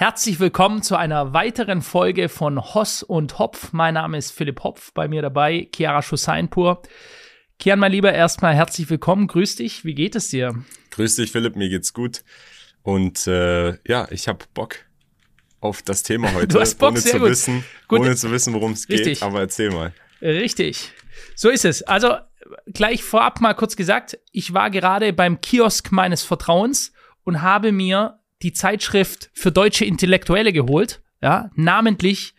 Herzlich willkommen zu einer weiteren Folge von Hoss und Hopf. Mein Name ist Philipp Hopf, bei mir dabei Chiara Schusseinpur. Kian, mein Lieber, erstmal herzlich willkommen. Grüß dich. Wie geht es dir? Grüß dich, Philipp. Mir geht's gut. Und äh, ja, ich habe Bock auf das Thema heute, du hast Bock, ohne sehr zu gut. wissen, Gut. ohne zu wissen, worum es geht. Aber erzähl mal. Richtig. So ist es. Also gleich vorab mal kurz gesagt, ich war gerade beim Kiosk meines Vertrauens und habe mir die Zeitschrift für deutsche Intellektuelle geholt, ja, namentlich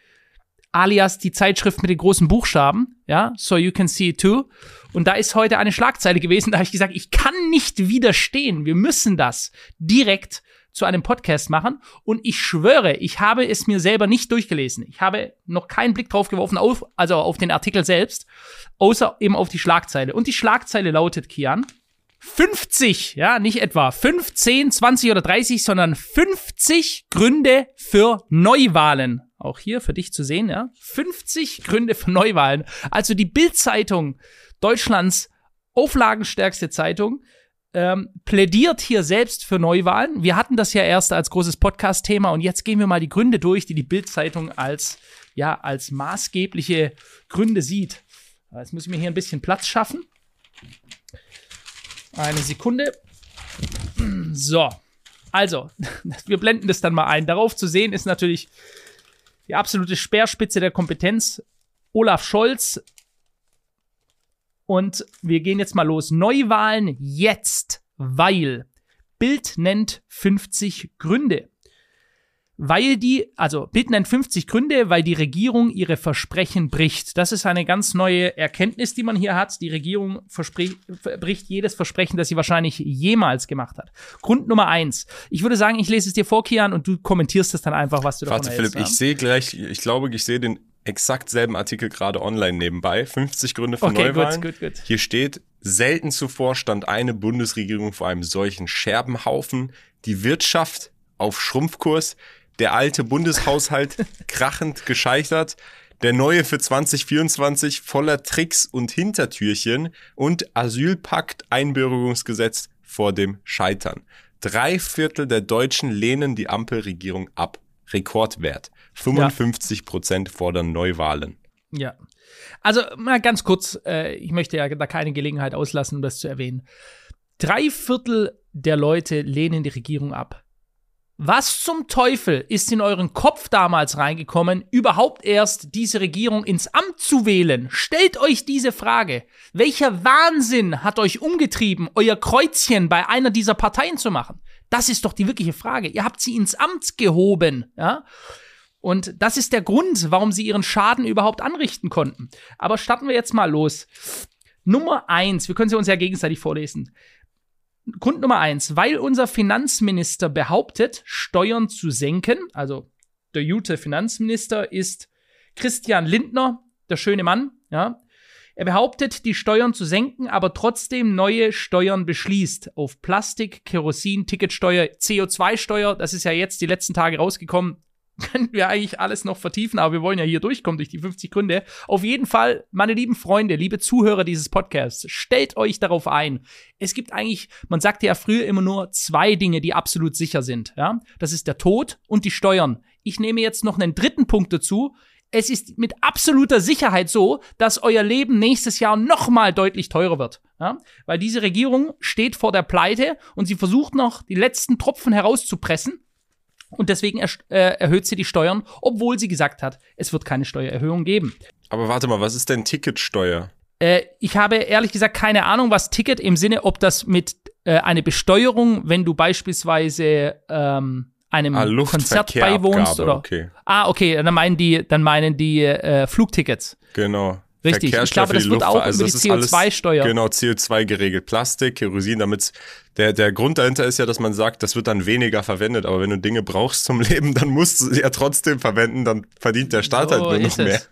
alias die Zeitschrift mit den großen Buchstaben, ja, so you can see it too. Und da ist heute eine Schlagzeile gewesen, da habe ich gesagt, ich kann nicht widerstehen. Wir müssen das direkt zu einem Podcast machen. Und ich schwöre, ich habe es mir selber nicht durchgelesen. Ich habe noch keinen Blick drauf geworfen, auf, also auf den Artikel selbst, außer eben auf die Schlagzeile. Und die Schlagzeile lautet, Kian, 50, ja, nicht etwa 15, 20 oder 30, sondern 50 Gründe für Neuwahlen. Auch hier für dich zu sehen, ja. 50 Gründe für Neuwahlen. Also die Bild-Zeitung, Deutschlands auflagenstärkste Zeitung, ähm, plädiert hier selbst für Neuwahlen. Wir hatten das ja erst als großes Podcast-Thema und jetzt gehen wir mal die Gründe durch, die die Bild-Zeitung als, ja, als maßgebliche Gründe sieht. Jetzt muss ich mir hier ein bisschen Platz schaffen. Eine Sekunde. So. Also, wir blenden das dann mal ein. Darauf zu sehen ist natürlich die absolute Speerspitze der Kompetenz. Olaf Scholz. Und wir gehen jetzt mal los. Neuwahlen jetzt, weil Bild nennt 50 Gründe. Weil die, also Bild nennt 50 Gründe, weil die Regierung ihre Versprechen bricht. Das ist eine ganz neue Erkenntnis, die man hier hat. Die Regierung bricht jedes Versprechen, das sie wahrscheinlich jemals gemacht hat. Grund Nummer eins. Ich würde sagen, ich lese es dir vor, Kian, und du kommentierst es dann einfach, was du davon Warte, hältst. Philipp, ich sehe gleich, ich glaube, ich sehe den exakt selben Artikel gerade online nebenbei. 50 Gründe für Okay, Neuwahlen. gut, gut, gut. Hier steht, selten zuvor stand eine Bundesregierung vor einem solchen Scherbenhaufen. Die Wirtschaft auf Schrumpfkurs, der alte Bundeshaushalt krachend gescheitert, der neue für 2024 voller Tricks und Hintertürchen und Asylpakt Einbürgerungsgesetz vor dem Scheitern. Drei Viertel der Deutschen lehnen die Ampelregierung ab. Rekordwert. 55 Prozent fordern Neuwahlen. Ja. Also mal ganz kurz, äh, ich möchte ja da keine Gelegenheit auslassen, um das zu erwähnen. Drei Viertel der Leute lehnen die Regierung ab. Was zum Teufel ist in euren Kopf damals reingekommen, überhaupt erst diese Regierung ins Amt zu wählen? Stellt euch diese Frage. Welcher Wahnsinn hat euch umgetrieben, euer Kreuzchen bei einer dieser Parteien zu machen? Das ist doch die wirkliche Frage. Ihr habt sie ins Amt gehoben, ja? Und das ist der Grund, warum sie ihren Schaden überhaupt anrichten konnten. Aber starten wir jetzt mal los. Nummer eins, wir können sie uns ja gegenseitig vorlesen. Grund Nummer eins, weil unser Finanzminister behauptet, Steuern zu senken, also der gute Finanzminister ist Christian Lindner, der schöne Mann, ja. Er behauptet, die Steuern zu senken, aber trotzdem neue Steuern beschließt. Auf Plastik, Kerosin, Ticketsteuer, CO2-Steuer, das ist ja jetzt die letzten Tage rausgekommen. Könnten wir eigentlich alles noch vertiefen, aber wir wollen ja hier durchkommen durch die 50 Gründe. Auf jeden Fall, meine lieben Freunde, liebe Zuhörer dieses Podcasts, stellt euch darauf ein. Es gibt eigentlich, man sagte ja früher immer nur zwei Dinge, die absolut sicher sind. Ja? Das ist der Tod und die Steuern. Ich nehme jetzt noch einen dritten Punkt dazu. Es ist mit absoluter Sicherheit so, dass euer Leben nächstes Jahr noch mal deutlich teurer wird. Ja? Weil diese Regierung steht vor der Pleite und sie versucht noch, die letzten Tropfen herauszupressen. Und deswegen er, äh, erhöht sie die Steuern, obwohl sie gesagt hat, es wird keine Steuererhöhung geben. Aber warte mal, was ist denn Ticketsteuer? Äh, ich habe ehrlich gesagt keine Ahnung, was Ticket im Sinne, ob das mit äh, eine Besteuerung, wenn du beispielsweise ähm, einem Ah, Konzert beiwohnst oder. okay. Ah, okay, dann meinen die, dann meinen die äh, Flugtickets. Genau. Richtig, ich glaube, das wird auch also über die ist alles- CO2-Steuer. Genau, CO2 geregelt. Plastik, Kerosin, damit der, der Grund dahinter ist ja, dass man sagt, das wird dann weniger verwendet. Aber wenn du Dinge brauchst zum Leben, dann musst du sie ja trotzdem verwenden, dann verdient der Staat So halt nur noch ist es.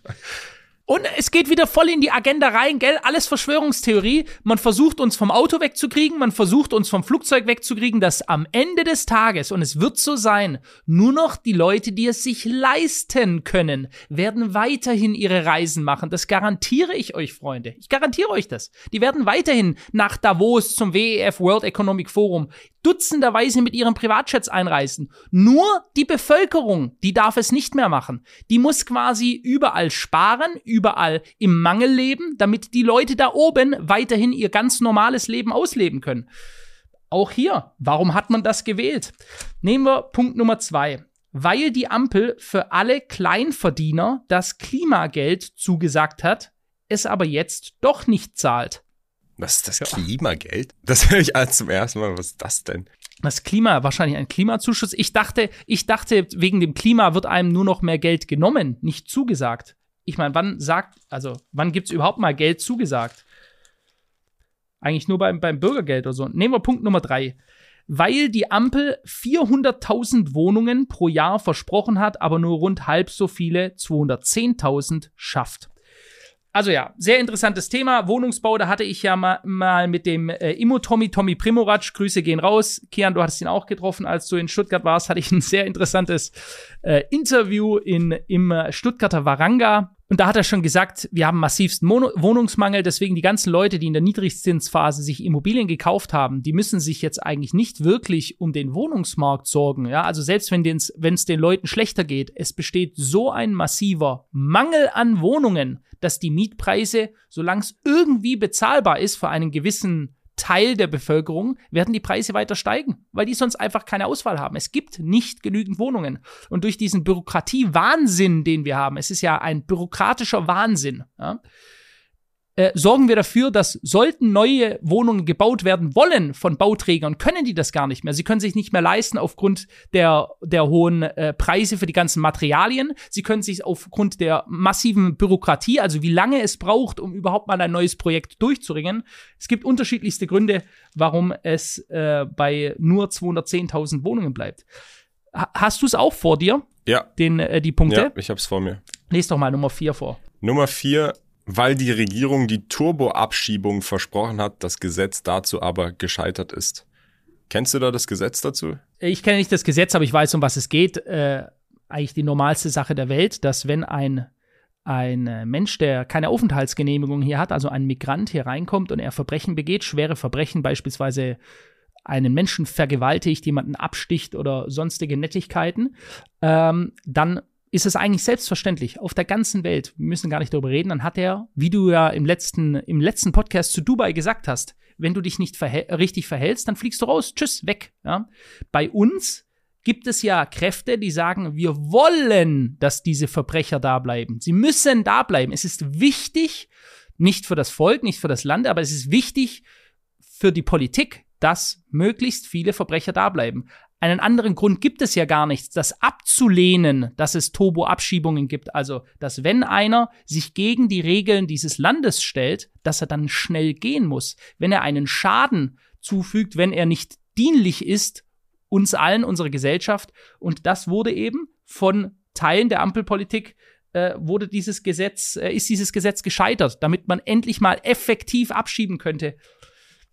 Und es geht wieder voll in die Agenda rein, gell? Alles Verschwörungstheorie. Man versucht uns vom Auto wegzukriegen, man versucht uns vom Flugzeug wegzukriegen, dass am Ende des Tages, und es wird so sein, nur noch die Leute, die es sich leisten können, werden weiterhin ihre Reisen machen. Das garantiere ich euch, Freunde. Ich garantiere euch das. Die werden weiterhin nach Davos zum WEF World Economic Forum dutzenderweise mit ihren Privatjets einreisen. Nur die Bevölkerung, die darf es nicht mehr machen. Die muss quasi überall sparen, überall im Mangel leben, damit die Leute da oben weiterhin ihr ganz normales Leben ausleben können. Auch hier, warum hat man das gewählt? Nehmen wir Punkt Nummer zwei. Weil die Ampel für alle Kleinverdiener das Klimageld zugesagt hat, es aber jetzt doch nicht zahlt. Was ist das Klimageld? Das höre ich als zum ersten Mal. Was ist das denn? Das Klima, wahrscheinlich ein Klimazuschuss. Ich dachte, ich dachte, wegen dem Klima wird einem nur noch mehr Geld genommen, nicht zugesagt. Ich meine, wann sagt, also, wann gibt es überhaupt mal Geld zugesagt? Eigentlich nur beim, beim Bürgergeld oder so. Nehmen wir Punkt Nummer drei. Weil die Ampel 400.000 Wohnungen pro Jahr versprochen hat, aber nur rund halb so viele, 210.000, schafft. Also ja, sehr interessantes Thema. Wohnungsbau, da hatte ich ja mal, mal mit dem äh, Immo Tommy, Primoratsch, Grüße gehen raus. Kian, du hattest ihn auch getroffen, als du in Stuttgart warst, hatte ich ein sehr interessantes äh, Interview in, im Stuttgarter Waranga. Und da hat er schon gesagt, wir haben massivsten Mono Wohnungsmangel, deswegen die ganzen Leute, die in der Niedrigzinsphase sich Immobilien gekauft haben, die müssen sich jetzt eigentlich nicht wirklich um den Wohnungsmarkt sorgen. Ja, also selbst wenn es den Leuten schlechter geht, es besteht so ein massiver Mangel an Wohnungen, dass die Mietpreise, solange es irgendwie bezahlbar ist für einen gewissen Teil der Bevölkerung werden die Preise weiter steigen, weil die sonst einfach keine Auswahl haben. Es gibt nicht genügend Wohnungen. Und durch diesen Bürokratie-Wahnsinn, den wir haben, es ist ja ein bürokratischer Wahnsinn, ja, äh, sorgen wir dafür, dass sollten neue Wohnungen gebaut werden wollen von Bauträgern, können die das gar nicht mehr. Sie können sich nicht mehr leisten aufgrund der, der hohen äh, Preise für die ganzen Materialien. Sie können sich aufgrund der massiven Bürokratie, also wie lange es braucht, um überhaupt mal ein neues Projekt durchzuringen. Es gibt unterschiedlichste Gründe, warum es äh, bei nur 210.000 Wohnungen bleibt. Ha hast du es auch vor dir? Ja. Den, äh, die Punkte? Ja, ich habe es vor mir. Lies doch mal Nummer 4 vor. Nummer 4 weil die Regierung die Turboabschiebung versprochen hat, das Gesetz dazu aber gescheitert ist. Kennst du da das Gesetz dazu? Ich kenne nicht das Gesetz, aber ich weiß, um was es geht. Äh, eigentlich die normalste Sache der Welt, dass wenn ein, ein Mensch, der keine Aufenthaltsgenehmigung hier hat, also ein Migrant hier reinkommt und er Verbrechen begeht, schwere Verbrechen, beispielsweise einen Menschen vergewaltigt, jemanden absticht oder sonstige Nettigkeiten, ähm, dann ist es eigentlich selbstverständlich auf der ganzen Welt. Wir müssen gar nicht darüber reden. Dann hat er, wie du ja im letzten, im letzten Podcast zu Dubai gesagt hast, wenn du dich nicht verhäl richtig verhältst, dann fliegst du raus. Tschüss, weg. Ja? Bei uns gibt es ja Kräfte, die sagen, wir wollen, dass diese Verbrecher da bleiben. Sie müssen da bleiben. Es ist wichtig, nicht für das Volk, nicht für das Land, aber es ist wichtig für die Politik, dass möglichst viele Verbrecher da bleiben. Einen anderen Grund gibt es ja gar nichts, das abzulehnen, dass es Turbo-Abschiebungen gibt. Also, dass wenn einer sich gegen die Regeln dieses Landes stellt, dass er dann schnell gehen muss. Wenn er einen Schaden zufügt, wenn er nicht dienlich ist, uns allen, unserer Gesellschaft. Und das wurde eben von Teilen der Ampelpolitik äh, wurde dieses Gesetz, äh, ist dieses Gesetz gescheitert, damit man endlich mal effektiv abschieben könnte.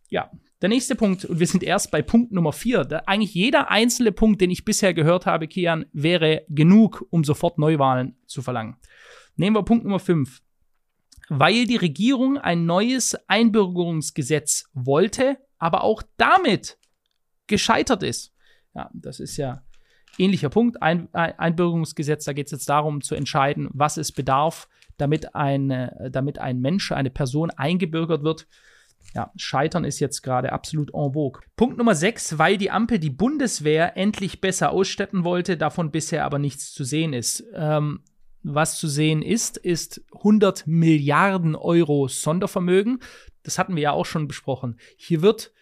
Ja, der nächste Punkt, und wir sind erst bei Punkt Nummer vier. Da eigentlich jeder einzelne Punkt, den ich bisher gehört habe, Kian, wäre genug, um sofort Neuwahlen zu verlangen. Nehmen wir Punkt Nummer fünf. Weil die Regierung ein neues Einbürgerungsgesetz wollte, aber auch damit gescheitert ist. Ja, das ist ja ähnlicher Punkt. Ein, ein Einbürgerungsgesetz, da geht es jetzt darum zu entscheiden, was es bedarf, damit ein, damit ein Mensch, eine Person eingebürgert wird ja, Scheitern ist jetzt gerade absolut en vogue. Punkt Nummer 6, weil die Ampel die Bundeswehr endlich besser ausstatten wollte, davon bisher aber nichts zu sehen ist. Ähm, was zu sehen ist, ist 100 Milliarden Euro Sondervermögen. Das hatten wir ja auch schon besprochen. Hier wird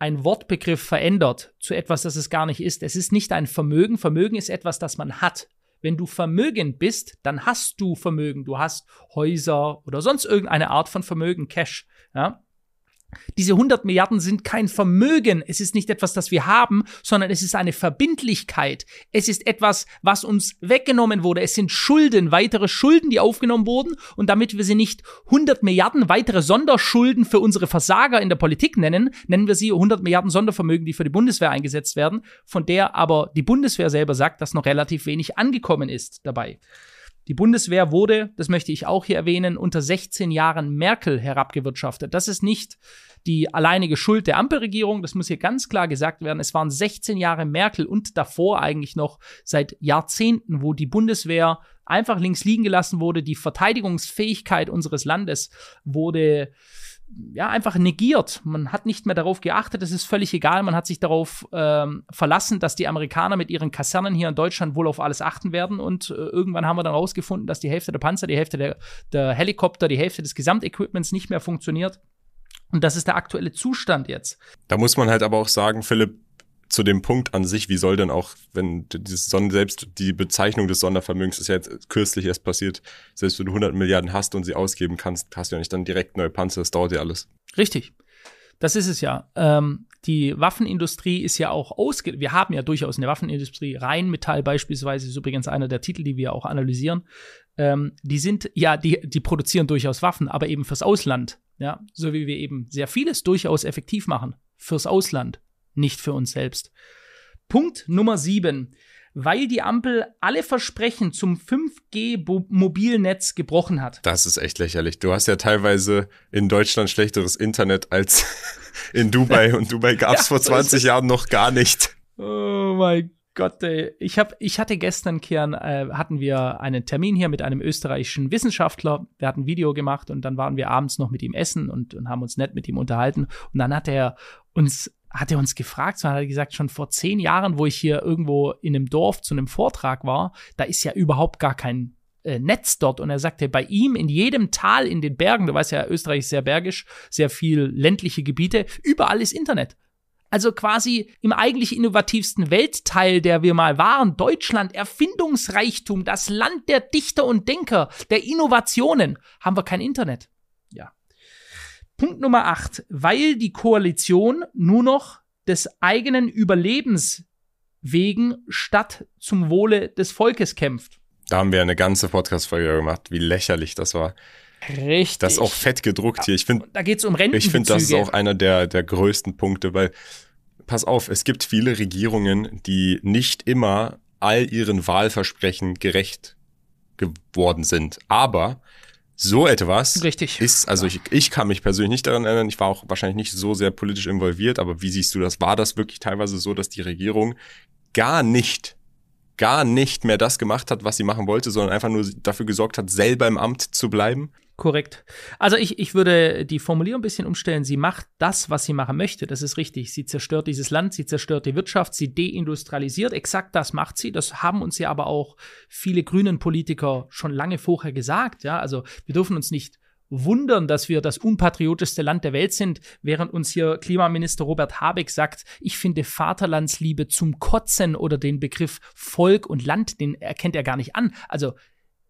ein Wortbegriff verändert zu etwas, das es gar nicht ist. Es ist nicht ein Vermögen. Vermögen ist etwas, das man hat. Wenn du vermögend bist, dann hast du Vermögen. Du hast Häuser oder sonst irgendeine Art von Vermögen, Cash. Ja? Diese 100 Milliarden sind kein Vermögen. Es ist nicht etwas, das wir haben, sondern es ist eine Verbindlichkeit. Es ist etwas, was uns weggenommen wurde. Es sind Schulden, weitere Schulden, die aufgenommen wurden. Und damit wir sie nicht 100 Milliarden weitere Sonderschulden für unsere Versager in der Politik nennen, nennen wir sie 100 Milliarden Sondervermögen, die für die Bundeswehr eingesetzt werden, von der aber die Bundeswehr selber sagt, dass noch relativ wenig angekommen ist dabei. Die Bundeswehr wurde, das möchte ich auch hier erwähnen, unter 16 Jahren Merkel herabgewirtschaftet. Das ist nicht die alleinige Schuld der Ampelregierung, das muss hier ganz klar gesagt werden. Es waren 16 Jahre Merkel und davor eigentlich noch seit Jahrzehnten, wo die Bundeswehr einfach links liegen gelassen wurde. Die Verteidigungsfähigkeit unseres Landes wurde ja, einfach negiert. Man hat nicht mehr darauf geachtet, es ist völlig egal. Man hat sich darauf ähm, verlassen, dass die Amerikaner mit ihren Kasernen hier in Deutschland wohl auf alles achten werden. Und äh, irgendwann haben wir dann rausgefunden, dass die Hälfte der Panzer, die Hälfte der, der Helikopter, die Hälfte des Gesamtequipments nicht mehr funktioniert. Und das ist der aktuelle Zustand jetzt. Da muss man halt aber auch sagen, Philipp, zu dem Punkt an sich, wie soll denn auch, wenn dieses Son selbst die Bezeichnung des Sondervermögens ist ja jetzt kürzlich erst passiert, selbst wenn du 100 Milliarden hast und sie ausgeben kannst, hast du ja nicht dann direkt neue Panzer, das dauert ja alles. Richtig. Das ist es ja. Ähm, die Waffenindustrie ist ja auch ausge. Wir haben ja durchaus eine Waffenindustrie. Rheinmetall beispielsweise ist übrigens einer der Titel, die wir auch analysieren. Ähm, die sind, ja, die, die produzieren durchaus Waffen, aber eben fürs Ausland. Ja, so wie wir eben sehr vieles durchaus effektiv machen. Fürs Ausland nicht für uns selbst. Punkt Nummer 7. Weil die Ampel alle Versprechen zum 5G-Mobilnetz gebrochen hat. Das ist echt lächerlich. Du hast ja teilweise in Deutschland schlechteres Internet als in Dubai und Dubai gab es ja, vor 20 Jahren noch gar nicht. Oh mein Gott, ey. Ich, hab, ich hatte gestern, Kern, äh, hatten wir einen Termin hier mit einem österreichischen Wissenschaftler. Der hat ein Video gemacht und dann waren wir abends noch mit ihm essen und, und haben uns nett mit ihm unterhalten. Und dann hat er uns hat er uns gefragt, so hat er gesagt, schon vor zehn Jahren, wo ich hier irgendwo in einem Dorf zu einem Vortrag war, da ist ja überhaupt gar kein äh, Netz dort. Und er sagte, bei ihm in jedem Tal in den Bergen, du weißt ja, Österreich ist sehr bergisch, sehr viel ländliche Gebiete, überall ist Internet. Also quasi im eigentlich innovativsten Weltteil, der wir mal waren, Deutschland, Erfindungsreichtum, das Land der Dichter und Denker, der Innovationen, haben wir kein Internet. Punkt Nummer 8. Weil die Koalition nur noch des eigenen Überlebens wegen statt zum Wohle des Volkes kämpft. Da haben wir eine ganze Podcast-Folge gemacht, wie lächerlich das war. Richtig. Das ist auch fett gedruckt hier. Ich finde, da geht es um Renten. Ich finde, das ist auch einer der, der größten Punkte, weil, pass auf, es gibt viele Regierungen, die nicht immer all ihren Wahlversprechen gerecht geworden sind. Aber so etwas Richtig. ist, also ich, ich kann mich persönlich nicht daran erinnern, ich war auch wahrscheinlich nicht so sehr politisch involviert, aber wie siehst du das? War das wirklich teilweise so, dass die Regierung gar nicht, gar nicht mehr das gemacht hat, was sie machen wollte, sondern einfach nur dafür gesorgt hat, selber im Amt zu bleiben? Korrekt. Also ich, ich würde die Formulierung ein bisschen umstellen. Sie macht das, was sie machen möchte. Das ist richtig. Sie zerstört dieses Land, sie zerstört die Wirtschaft, sie deindustrialisiert. Exakt das macht sie. Das haben uns ja aber auch viele grünen Politiker schon lange vorher gesagt. Ja, also wir dürfen uns nicht wundern, dass wir das unpatriotischste Land der Welt sind, während uns hier Klimaminister Robert Habeck sagt, ich finde Vaterlandsliebe zum Kotzen oder den Begriff Volk und Land, den erkennt er gar nicht an. Also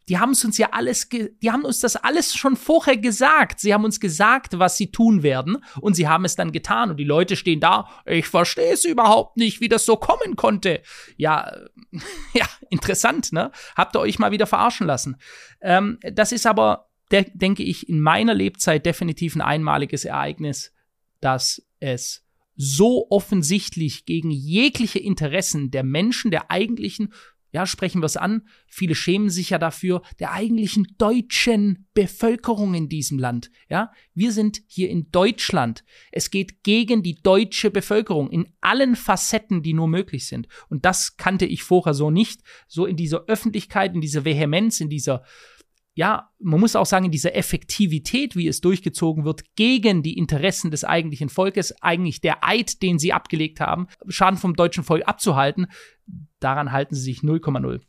die haben uns ja alles, die haben uns das alles schon vorher gesagt. Sie haben uns gesagt, was sie tun werden und sie haben es dann getan und die Leute stehen da, ich verstehe es überhaupt nicht, wie das so kommen konnte. Ja, ja, interessant, ne? Habt ihr euch mal wieder verarschen lassen. Ähm, das ist aber, de denke ich, in meiner Lebzeit definitiv ein einmaliges Ereignis, dass es so offensichtlich gegen jegliche Interessen der Menschen, der eigentlichen ja, sprechen wir es an, viele schämen sich ja dafür, der eigentlichen deutschen Bevölkerung in diesem Land. Ja, wir sind hier in Deutschland. Es geht gegen die deutsche Bevölkerung in allen Facetten, die nur möglich sind. Und das kannte ich vorher so nicht. So in dieser Öffentlichkeit, in dieser Vehemenz, in dieser ja, man muss auch sagen, in dieser Effektivität, wie es durchgezogen wird, gegen die Interessen des eigentlichen Volkes, eigentlich der Eid, den sie abgelegt haben, Schaden vom deutschen Volk abzuhalten, daran halten sie sich 0,0.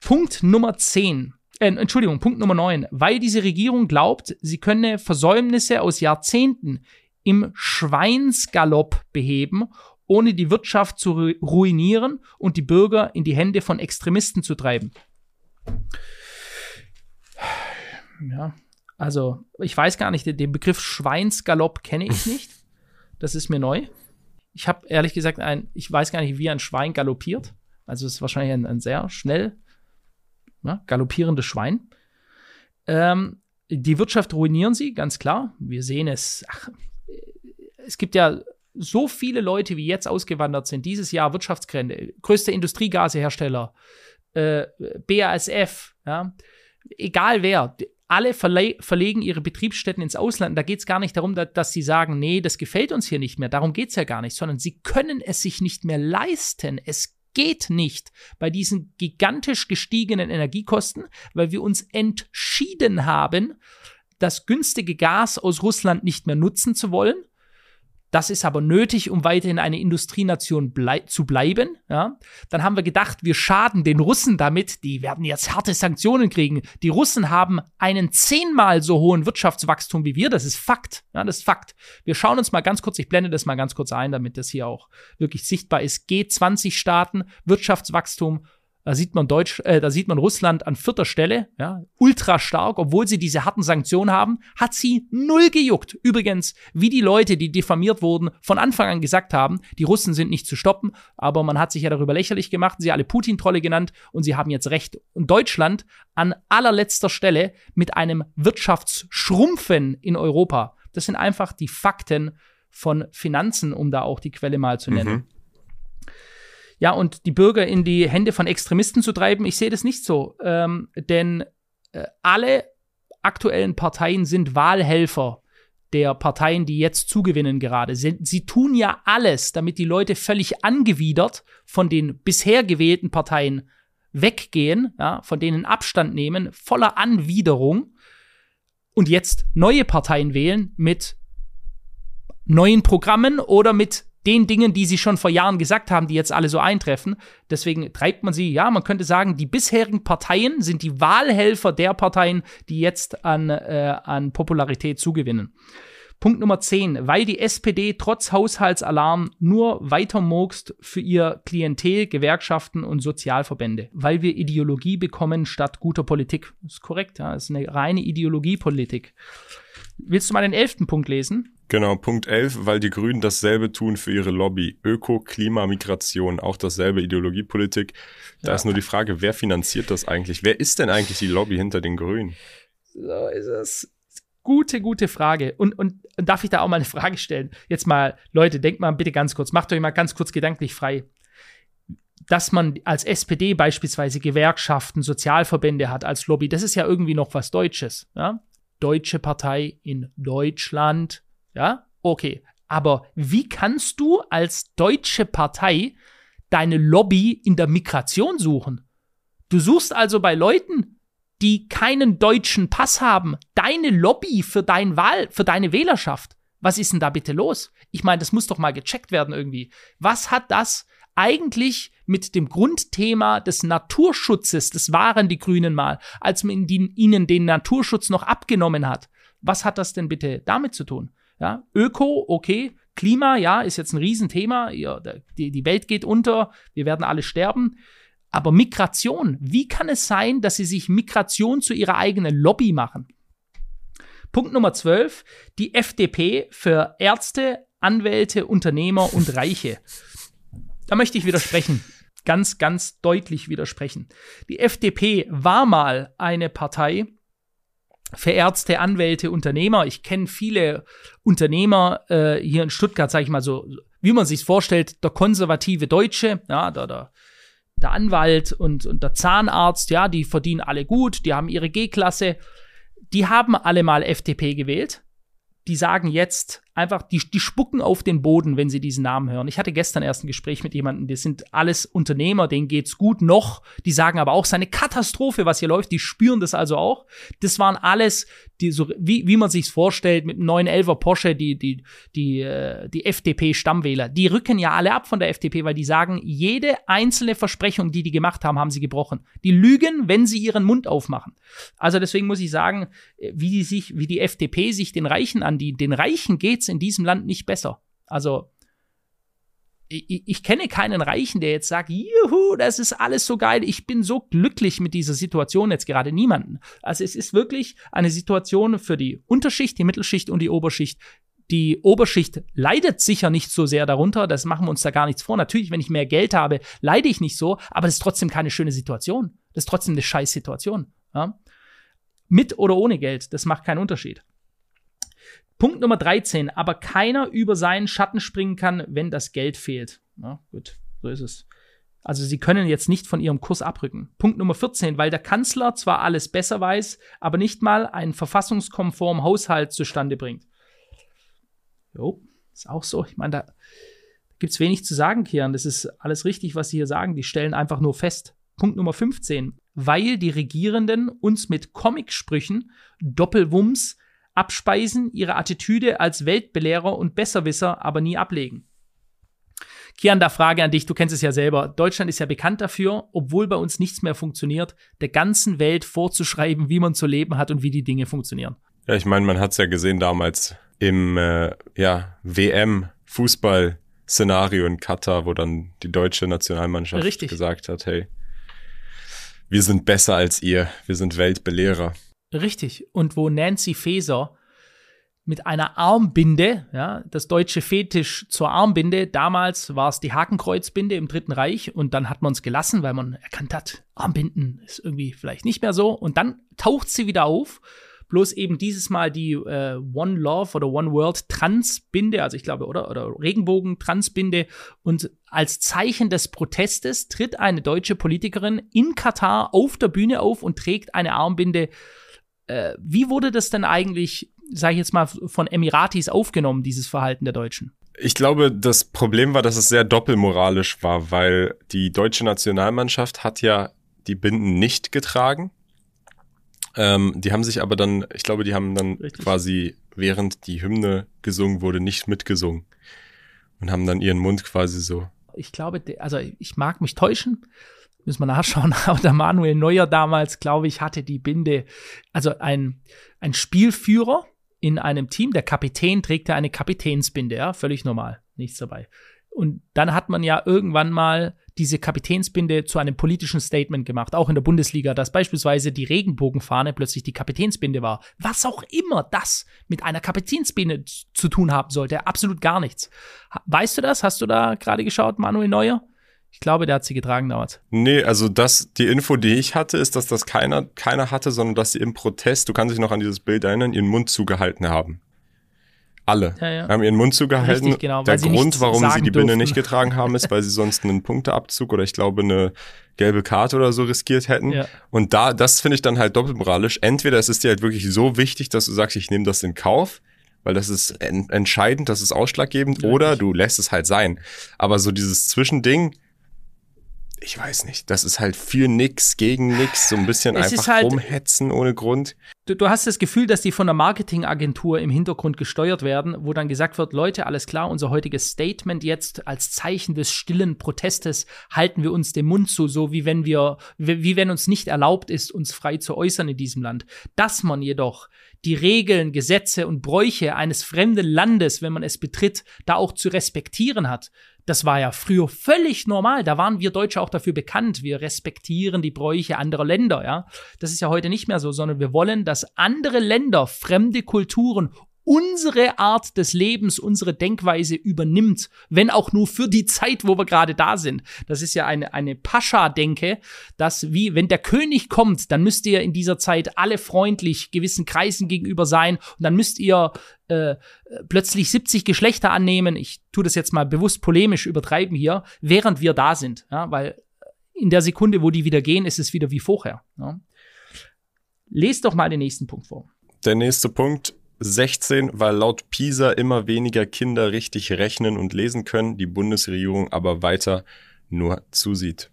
Punkt Nummer 10. Äh, Entschuldigung, Punkt Nummer 9. Weil diese Regierung glaubt, sie könne Versäumnisse aus Jahrzehnten im Schweinsgalopp beheben, ohne die Wirtschaft zu ruinieren und die Bürger in die Hände von Extremisten zu treiben. Ja, also ich weiß gar nicht, den Begriff Schweinsgalopp kenne ich nicht. Das ist mir neu. Ich habe ehrlich gesagt ein, ich weiß gar nicht, wie ein Schwein galoppiert. Also es ist wahrscheinlich ein, ein sehr schnell ne, galoppierendes Schwein. Ähm, die Wirtschaft ruinieren sie, ganz klar. Wir sehen es. Ach, es gibt ja so viele Leute, wie jetzt ausgewandert sind, dieses Jahr Wirtschaftsgründe, größte Industriegasehersteller, äh, BASF, ja, egal wer, alle verle verlegen ihre Betriebsstätten ins Ausland. Da geht es gar nicht darum, dass, dass, sie sagen, nee, das gefällt uns hier nicht mehr. Darum geht es ja gar nicht, sondern sie können es sich nicht mehr leisten. Es geht nicht bei diesen gigantisch gestiegenen Energiekosten, weil wir uns entschieden haben, das günstige Gas aus Russland nicht mehr nutzen zu wollen das ist aber nötig, um weiterhin eine Industrienation blei zu bleiben. Ja? Dann haben wir gedacht, wir schaden den Russen damit. Die werden jetzt harte Sanktionen kriegen. Die Russen haben einen zehnmal so hohen Wirtschaftswachstum wie wir. Das ist Fakt. Ja, das ist Fakt. Wir schauen uns mal ganz kurz, ich blende das mal ganz kurz ein, damit das hier auch wirklich sichtbar ist. G20-Staaten, Wirtschaftswachstum da sieht man Deutsch, äh, da sieht man Russland an vierter Stelle, ja, ultra stark, obwohl sie diese harten Sanktionen haben, hat sie null gejuckt. Übrigens, wie die Leute, die diffamiert wurden, von Anfang an gesagt haben, die Russen sind nicht zu stoppen, aber man hat sich ja darüber lächerlich gemacht, sie alle Putin-Trolle genannt und sie haben jetzt recht. Und Deutschland an allerletzter Stelle mit einem Wirtschaftsschrumpfen in Europa. Das sind einfach die Fakten von Finanzen, um da auch die Quelle mal zu nennen. Mhm ja, und die Bürger in die Hände von Extremisten zu treiben, ich sehe das nicht so. Ähm, denn äh, alle aktuellen Parteien sind Wahlhelfer der Parteien, die jetzt zugewinnen gerade. Sie, sie, tun ja alles, damit die Leute völlig angewidert von den bisher gewählten Parteien weggehen, ja, von denen Abstand nehmen, voller Anwiderung und jetzt neue Parteien wählen mit neuen Programmen oder mit den Dingen, die sie schon vor Jahren gesagt haben, die jetzt alle so eintreffen. Deswegen treibt man sie, ja, man könnte sagen, die bisherigen Parteien sind die Wahlhelfer der Parteien, die jetzt an, äh, an Popularität zugewinnen. Punkt Nummer 10, weil die SPD trotz Haushaltsalarm nur weiter murkst für ihr Klientel, Gewerkschaften und Sozialverbände. Weil wir Ideologie bekommen statt guter Politik. Ist korrekt, ja, ist eine reine Ideologiepolitik. Willst du mal den elften Punkt lesen? Genau, Punkt 11, weil die Grünen dasselbe tun für ihre Lobby. Öko, Klima, Migration, auch dasselbe Ideologiepolitik. Da ja. ist nur die Frage, wer finanziert das eigentlich? Wer ist denn eigentlich die Lobby hinter den Grünen? So ist es. Gute, gute Frage. Und, und, und darf ich da auch mal eine Frage stellen? Jetzt mal, Leute, denkt mal bitte ganz kurz, macht euch mal ganz kurz gedanklich frei. Dass man als SPD beispielsweise Gewerkschaften, Sozialverbände hat als Lobby, das ist ja irgendwie noch was Deutsches. Ja? Deutsche Partei in Deutschland, ja, okay. Aber wie kannst du als deutsche Partei deine Lobby in der Migration suchen? Du suchst also bei Leuten, die keinen deutschen Pass haben, deine Lobby für dein Wahl, für deine Wählerschaft. Was ist denn da bitte los? Ich meine, das muss doch mal gecheckt werden irgendwie. Was hat das eigentlich mit dem Grundthema des Naturschutzes, das waren die Grünen mal, als man ihnen den Naturschutz noch abgenommen hat? Was hat das denn bitte damit zu tun? Ja, Öko, okay. Klima, ja, ist jetzt ein Riesenthema. Ja, die, die Welt geht unter, wir werden alle sterben. Aber Migration, wie kann es sein, dass sie sich Migration zu ihrer eigenen Lobby machen? Punkt Nummer 12, die FDP für Ärzte, Anwälte, Unternehmer und Reiche. Da möchte ich widersprechen. Ganz, ganz deutlich widersprechen. Die FDP war mal eine Partei, für Ärzte, Anwälte, Unternehmer. Ich kenne viele Unternehmer äh, hier in Stuttgart, sage ich mal so, wie man sich vorstellt, der konservative Deutsche, ja, der, der, der Anwalt und, und der Zahnarzt, ja, die verdienen alle gut, die haben ihre G-Klasse, die haben alle mal FDP gewählt. Die sagen jetzt, einfach, die, die spucken auf den Boden, wenn sie diesen Namen hören. Ich hatte gestern erst ein Gespräch mit jemandem, die sind alles Unternehmer, denen geht's gut noch. Die sagen aber auch, seine Katastrophe, was hier läuft, die spüren das also auch. Das waren alles, die so, wie, wie man sich's vorstellt, mit einem 911er Porsche, die, die, die, äh, die FDP-Stammwähler. Die rücken ja alle ab von der FDP, weil die sagen, jede einzelne Versprechung, die die gemacht haben, haben sie gebrochen. Die lügen, wenn sie ihren Mund aufmachen. Also deswegen muss ich sagen, wie die sich, wie die FDP sich den Reichen an, die, den Reichen geht's in diesem Land nicht besser. Also, ich, ich, kenne keinen Reichen, der jetzt sagt, juhu, das ist alles so geil, ich bin so glücklich mit dieser Situation jetzt gerade niemanden. Also es ist wirklich eine Situation für die Unterschicht, die Mittelschicht und die Oberschicht. Die Oberschicht leidet sicher nicht so sehr darunter, das machen wir uns da gar nichts vor. Natürlich, wenn ich mehr Geld habe, leide ich nicht so, aber das ist trotzdem keine schöne Situation. Das ist trotzdem eine scheiß Situation. Ja? Mit oder ohne Geld, das macht keinen Unterschied. Punkt Nummer 13, aber keiner über seinen Schatten springen kann, wenn das Geld fehlt. Na, gut, so ist es. Also sie können jetzt nicht von ihrem Kurs abrücken. Punkt Nummer 14, weil der Kanzler zwar alles besser weiß, aber nicht mal einen verfassungskonformen Haushalt zustande bringt. Jo, ist auch so. Ich meine, da gibt es wenig zu sagen, Kian. Das ist alles richtig, was sie hier sagen. Die stellen einfach nur fest. Punkt Nummer 15, weil die Regierenden uns mit Comicsprüchen, Doppelwumms abspeisen, ihre Attitüde als Weltbelehrer und Besserwisser aber nie ablegen. Kian, da Frage an dich, du kennst es ja selber. Deutschland ist ja bekannt dafür, obwohl bei uns nichts mehr funktioniert, der ganzen Welt vorzuschreiben, wie man zu leben hat und wie die Dinge funktionieren. Ja, ich meine, man hat es ja gesehen damals im äh, ja, WM-Fußball-Szenario in Katar, wo dann die deutsche Nationalmannschaft Richtig. gesagt hat, hey, wir sind besser als ihr, wir sind Weltbelehrer. Richtig. Und wo Nancy Faeser mit einer Armbinde, ja, das deutsche Fetisch zur Armbinde, damals war es die Hakenkreuzbinde im Dritten Reich und dann hat man es gelassen, weil man erkannt hat, Armbinden ist irgendwie vielleicht nicht mehr so und dann taucht sie wieder auf, bloß eben dieses Mal die äh, One Love oder One World Transbinde, also ich glaube, oder, oder Regenbogen Transbinde und als Zeichen des Protestes tritt eine deutsche Politikerin in Katar auf der Bühne auf und trägt eine Armbinde. Äh, wie wurde das denn eigentlich sage ich jetzt mal, von Emiratis aufgenommen, dieses Verhalten der Deutschen? Ich glaube, das Problem war, dass es sehr doppelmoralisch war, weil die deutsche Nationalmannschaft hat ja die Binden nicht getragen. Ähm, die haben sich aber dann, ich glaube, die haben dann Richtig. quasi, während die Hymne gesungen wurde, nicht mitgesungen und haben dann ihren Mund quasi so. Ich glaube, also ich mag mich täuschen, müssen wir nachschauen, aber der Manuel Neuer damals, glaube ich, hatte die Binde, also ein, ein Spielführer, in einem Team, der Kapitän trägt ja eine Kapitänsbinde, ja, völlig normal, nichts dabei. Und dann hat man ja irgendwann mal diese Kapitänsbinde zu einem politischen Statement gemacht, auch in der Bundesliga, dass beispielsweise die Regenbogenfahne plötzlich die Kapitänsbinde war. Was auch immer das mit einer Kapitänsbinde zu tun haben sollte, absolut gar nichts. Weißt du das? Hast du da gerade geschaut, Manuel Neuer? Ich glaube, der hat sie getragen damals. Nee, also das, die Info, die ich hatte, ist, dass das keiner, keiner hatte, sondern dass sie im Protest, du kannst dich noch an dieses Bild erinnern, ihren Mund zugehalten haben. Alle ja, ja. haben ihren Mund zugehalten. Richtig, genau, Der Grund, warum sie die Binde nicht getragen haben, ist, weil sie sonst einen Punkteabzug oder ich glaube eine gelbe Karte oder so riskiert hätten. Ja. Und da, das finde ich dann halt doppelmoralisch. Entweder es ist dir halt wirklich so wichtig, dass du sagst, ich nehme das in Kauf, weil das ist en entscheidend, das ist ausschlaggebend, oder du lässt es halt sein. Aber so dieses Zwischending, ich weiß nicht, das ist halt viel nix gegen nix, so ein bisschen es einfach halt, rumhetzen ohne Grund. Du, du, hast das Gefühl, dass die von der Marketingagentur im Hintergrund gesteuert werden, wo dann gesagt wird, Leute, alles klar, unser heutiges Statement jetzt als Zeichen des stillen Protestes halten wir uns den Mund zu, so wie wenn wir, wie, wie wenn uns nicht erlaubt ist, uns frei zu äußern in diesem Land. Dass man jedoch die Regeln, Gesetze und Bräuche eines fremden Landes, wenn man es betritt, da auch zu respektieren hat. Das war ja früher völlig normal. Da waren wir Deutsche auch dafür bekannt. Wir respektieren die Bräuche anderer Länder, ja. Das ist ja heute nicht mehr so, sondern wir wollen, dass andere Länder, fremde Kulturen unsere Art des Lebens, unsere Denkweise übernimmt, wenn auch nur für die Zeit, wo wir gerade da sind. Das ist ja eine, eine Pascha-Denke, dass wie, wenn der König kommt, dann müsst ihr in dieser Zeit alle freundlich gewissen Kreisen gegenüber sein und dann müsst ihr äh, plötzlich 70 Geschlechter annehmen. Ich tue das jetzt mal bewusst polemisch übertreiben hier, während wir da sind, ja, weil in der Sekunde, wo die wieder gehen, ist es wieder wie vorher. Ja. Lest doch mal den nächsten Punkt vor. Der nächste Punkt 16, weil laut PISA immer weniger Kinder richtig rechnen und lesen können, die Bundesregierung aber weiter nur zusieht.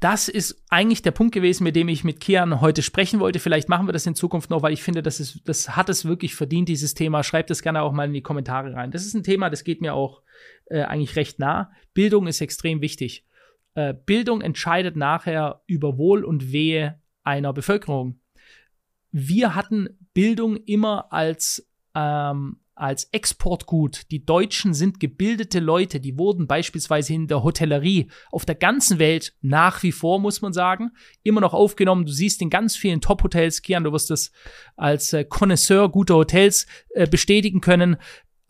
Das ist eigentlich der Punkt gewesen, mit dem ich mit Kian heute sprechen wollte. Vielleicht machen wir das in Zukunft noch, weil ich finde, das, ist, das hat es wirklich verdient, dieses Thema. Schreibt es gerne auch mal in die Kommentare rein. Das ist ein Thema, das geht mir auch äh, eigentlich recht nah. Bildung ist extrem wichtig. Äh, Bildung entscheidet nachher über Wohl und Wehe einer Bevölkerung. Wir hatten Bildung immer als, ähm, als Exportgut. Die Deutschen sind gebildete Leute, die wurden beispielsweise in der Hotellerie auf der ganzen Welt nach wie vor, muss man sagen, immer noch aufgenommen. Du siehst in ganz vielen Top-Hotels, Kian, du wirst das als äh, Connoisseur guter Hotels äh, bestätigen können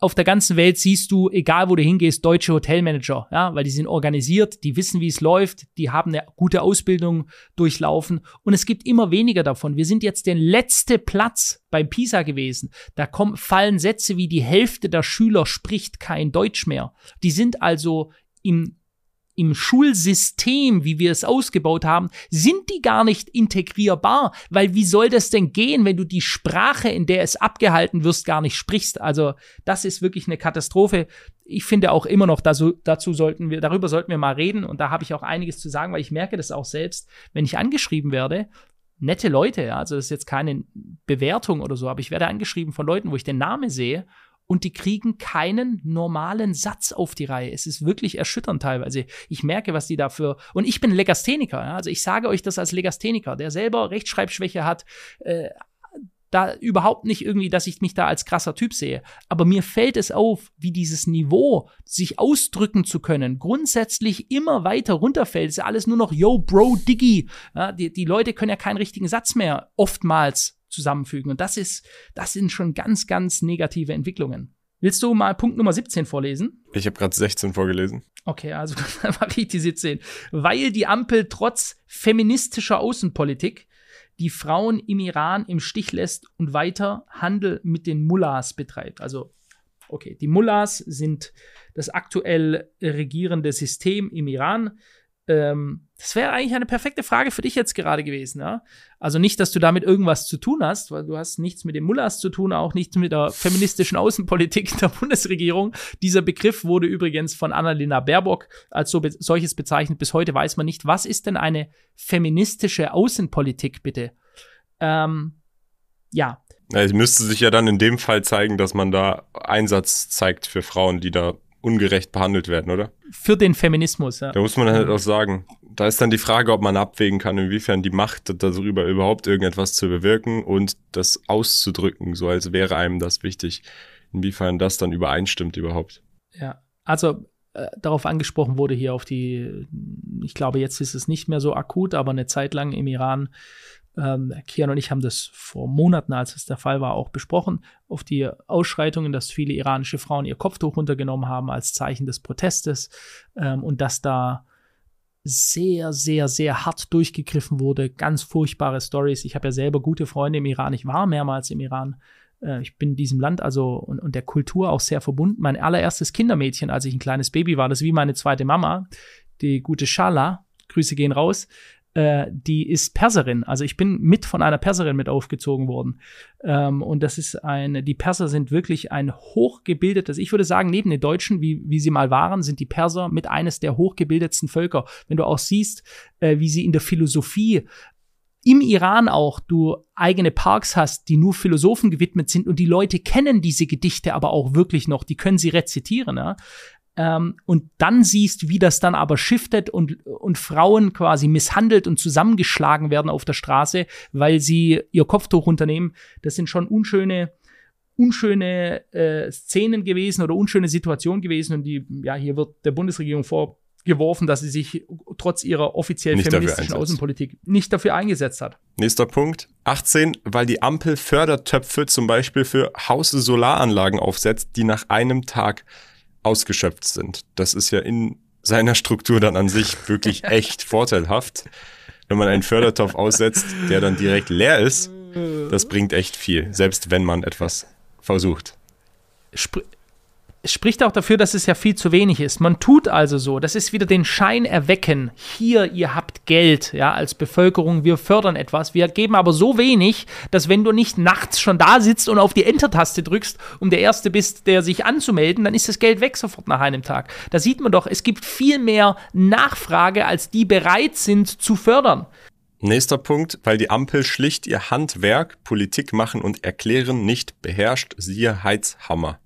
auf der ganzen Welt siehst du, egal wo du hingehst, deutsche Hotelmanager, ja, weil die sind organisiert, die wissen, wie es läuft, die haben eine gute Ausbildung durchlaufen und es gibt immer weniger davon. Wir sind jetzt der letzte Platz beim PISA gewesen. Da kommen, fallen Sätze wie die Hälfte der Schüler spricht kein Deutsch mehr. Die sind also im im Schulsystem, wie wir es ausgebaut haben, sind die gar nicht integrierbar, weil wie soll das denn gehen, wenn du die Sprache, in der es abgehalten wirst, gar nicht sprichst? Also das ist wirklich eine Katastrophe. Ich finde auch immer noch, dazu, dazu sollten wir, darüber sollten wir mal reden und da habe ich auch einiges zu sagen, weil ich merke das auch selbst, wenn ich angeschrieben werde, nette Leute, also das ist jetzt keine Bewertung oder so, aber ich werde angeschrieben von Leuten, wo ich den Namen sehe und die kriegen keinen normalen Satz auf die Reihe. Es ist wirklich erschütternd teilweise. Ich merke, was die dafür. Und ich bin Legastheniker. Ja? Also ich sage euch das als Legastheniker, der selber Rechtschreibschwäche hat. Äh, da überhaupt nicht irgendwie, dass ich mich da als krasser Typ sehe. Aber mir fällt es auf, wie dieses Niveau, sich ausdrücken zu können, grundsätzlich immer weiter runterfällt. Es ist alles nur noch Yo, Bro, Diggy. Ja, die, die Leute können ja keinen richtigen Satz mehr oftmals zusammenfügen. Und das ist, das sind schon ganz, ganz negative Entwicklungen. Willst du mal Punkt Nummer 17 vorlesen? Ich habe gerade 16 vorgelesen. Okay, also mache ich die 17. Weil die Ampel trotz feministischer Außenpolitik die Frauen im Iran im Stich lässt und weiter Handel mit den Mullahs betreibt. Also, okay, die Mullahs sind das aktuell regierende System im Iran. Ähm, das wäre eigentlich eine perfekte Frage für dich jetzt gerade gewesen. Ja? Also nicht, dass du damit irgendwas zu tun hast, weil du hast nichts mit den Mullahs zu tun, auch nichts mit der feministischen Außenpolitik der Bundesregierung. Dieser Begriff wurde übrigens von Annalena Baerbock als so be solches bezeichnet. Bis heute weiß man nicht, was ist denn eine feministische Außenpolitik, bitte? Ähm, ja. Es müsste sich ja dann in dem Fall zeigen, dass man da Einsatz zeigt für Frauen, die da ungerecht behandelt werden, oder? Für den Feminismus, ja. Da muss man halt auch sagen, da ist dann die Frage, ob man abwägen kann, inwiefern die Macht darüber überhaupt irgendetwas zu bewirken und das auszudrücken, so als wäre einem das wichtig, inwiefern das dann übereinstimmt überhaupt. Ja, also äh, darauf angesprochen wurde hier auf die, ich glaube, jetzt ist es nicht mehr so akut, aber eine Zeit lang im Iran ähm, Kian und ich haben das vor Monaten, als es der Fall war, auch besprochen, auf die Ausschreitungen, dass viele iranische Frauen ihr Kopftuch runtergenommen haben als Zeichen des Protestes ähm, und dass da sehr, sehr, sehr hart durchgegriffen wurde. Ganz furchtbare Stories. Ich habe ja selber gute Freunde im Iran. Ich war mehrmals im Iran. Äh, ich bin diesem Land also und, und der Kultur auch sehr verbunden. Mein allererstes Kindermädchen, als ich ein kleines Baby war, das ist wie meine zweite Mama, die gute Shala. Grüße gehen raus äh, die ist Perserin. Also ich bin mit von einer Perserin mit aufgezogen worden. Ähm, und das ist eine, die Perser sind wirklich ein hochgebildetes, ich würde sagen, neben den Deutschen, wie, wie sie mal waren, sind die Perser mit eines der hochgebildetsten Völker. Wenn du auch siehst, äh, wie sie in der Philosophie im Iran auch du eigene Parks hast, die nur Philosophen gewidmet sind und die Leute kennen diese Gedichte aber auch wirklich noch, die können sie rezitieren. Ja? Ähm, und dann siehst, wie das dann aber shiftet und, und Frauen quasi misshandelt und zusammengeschlagen werden auf der Straße, weil sie ihr Kopftuch runternehmen. Das sind schon unschöne, unschöne äh, Szenen gewesen oder unschöne Situationen gewesen. Und die, ja, hier wird der Bundesregierung vorgeworfen, dass sie sich trotz ihrer offiziell nicht feministischen Außenpolitik nicht dafür eingesetzt hat. Nächster Punkt. 18, weil die Ampel Fördertöpfe zum Beispiel für Haus-Solaranlagen aufsetzt, die nach einem Tag ausgeschöpft sind. Das ist ja in seiner Struktur dann an sich wirklich echt vorteilhaft. Wenn man einen Fördertopf aussetzt, der dann direkt leer ist, das bringt echt viel, selbst wenn man etwas versucht. Spr spricht auch dafür, dass es ja viel zu wenig ist. Man tut also so, das ist wieder den Schein erwecken. Hier, ihr habt Geld, ja, als Bevölkerung, wir fördern etwas. Wir geben aber so wenig, dass wenn du nicht nachts schon da sitzt und auf die Enter-Taste drückst, um der Erste bist, der sich anzumelden, dann ist das Geld weg sofort nach einem Tag. Da sieht man doch, es gibt viel mehr Nachfrage, als die bereit sind zu fördern. Nächster Punkt, weil die Ampel schlicht ihr Handwerk, Politik machen und erklären nicht beherrscht, siehe Heizhammer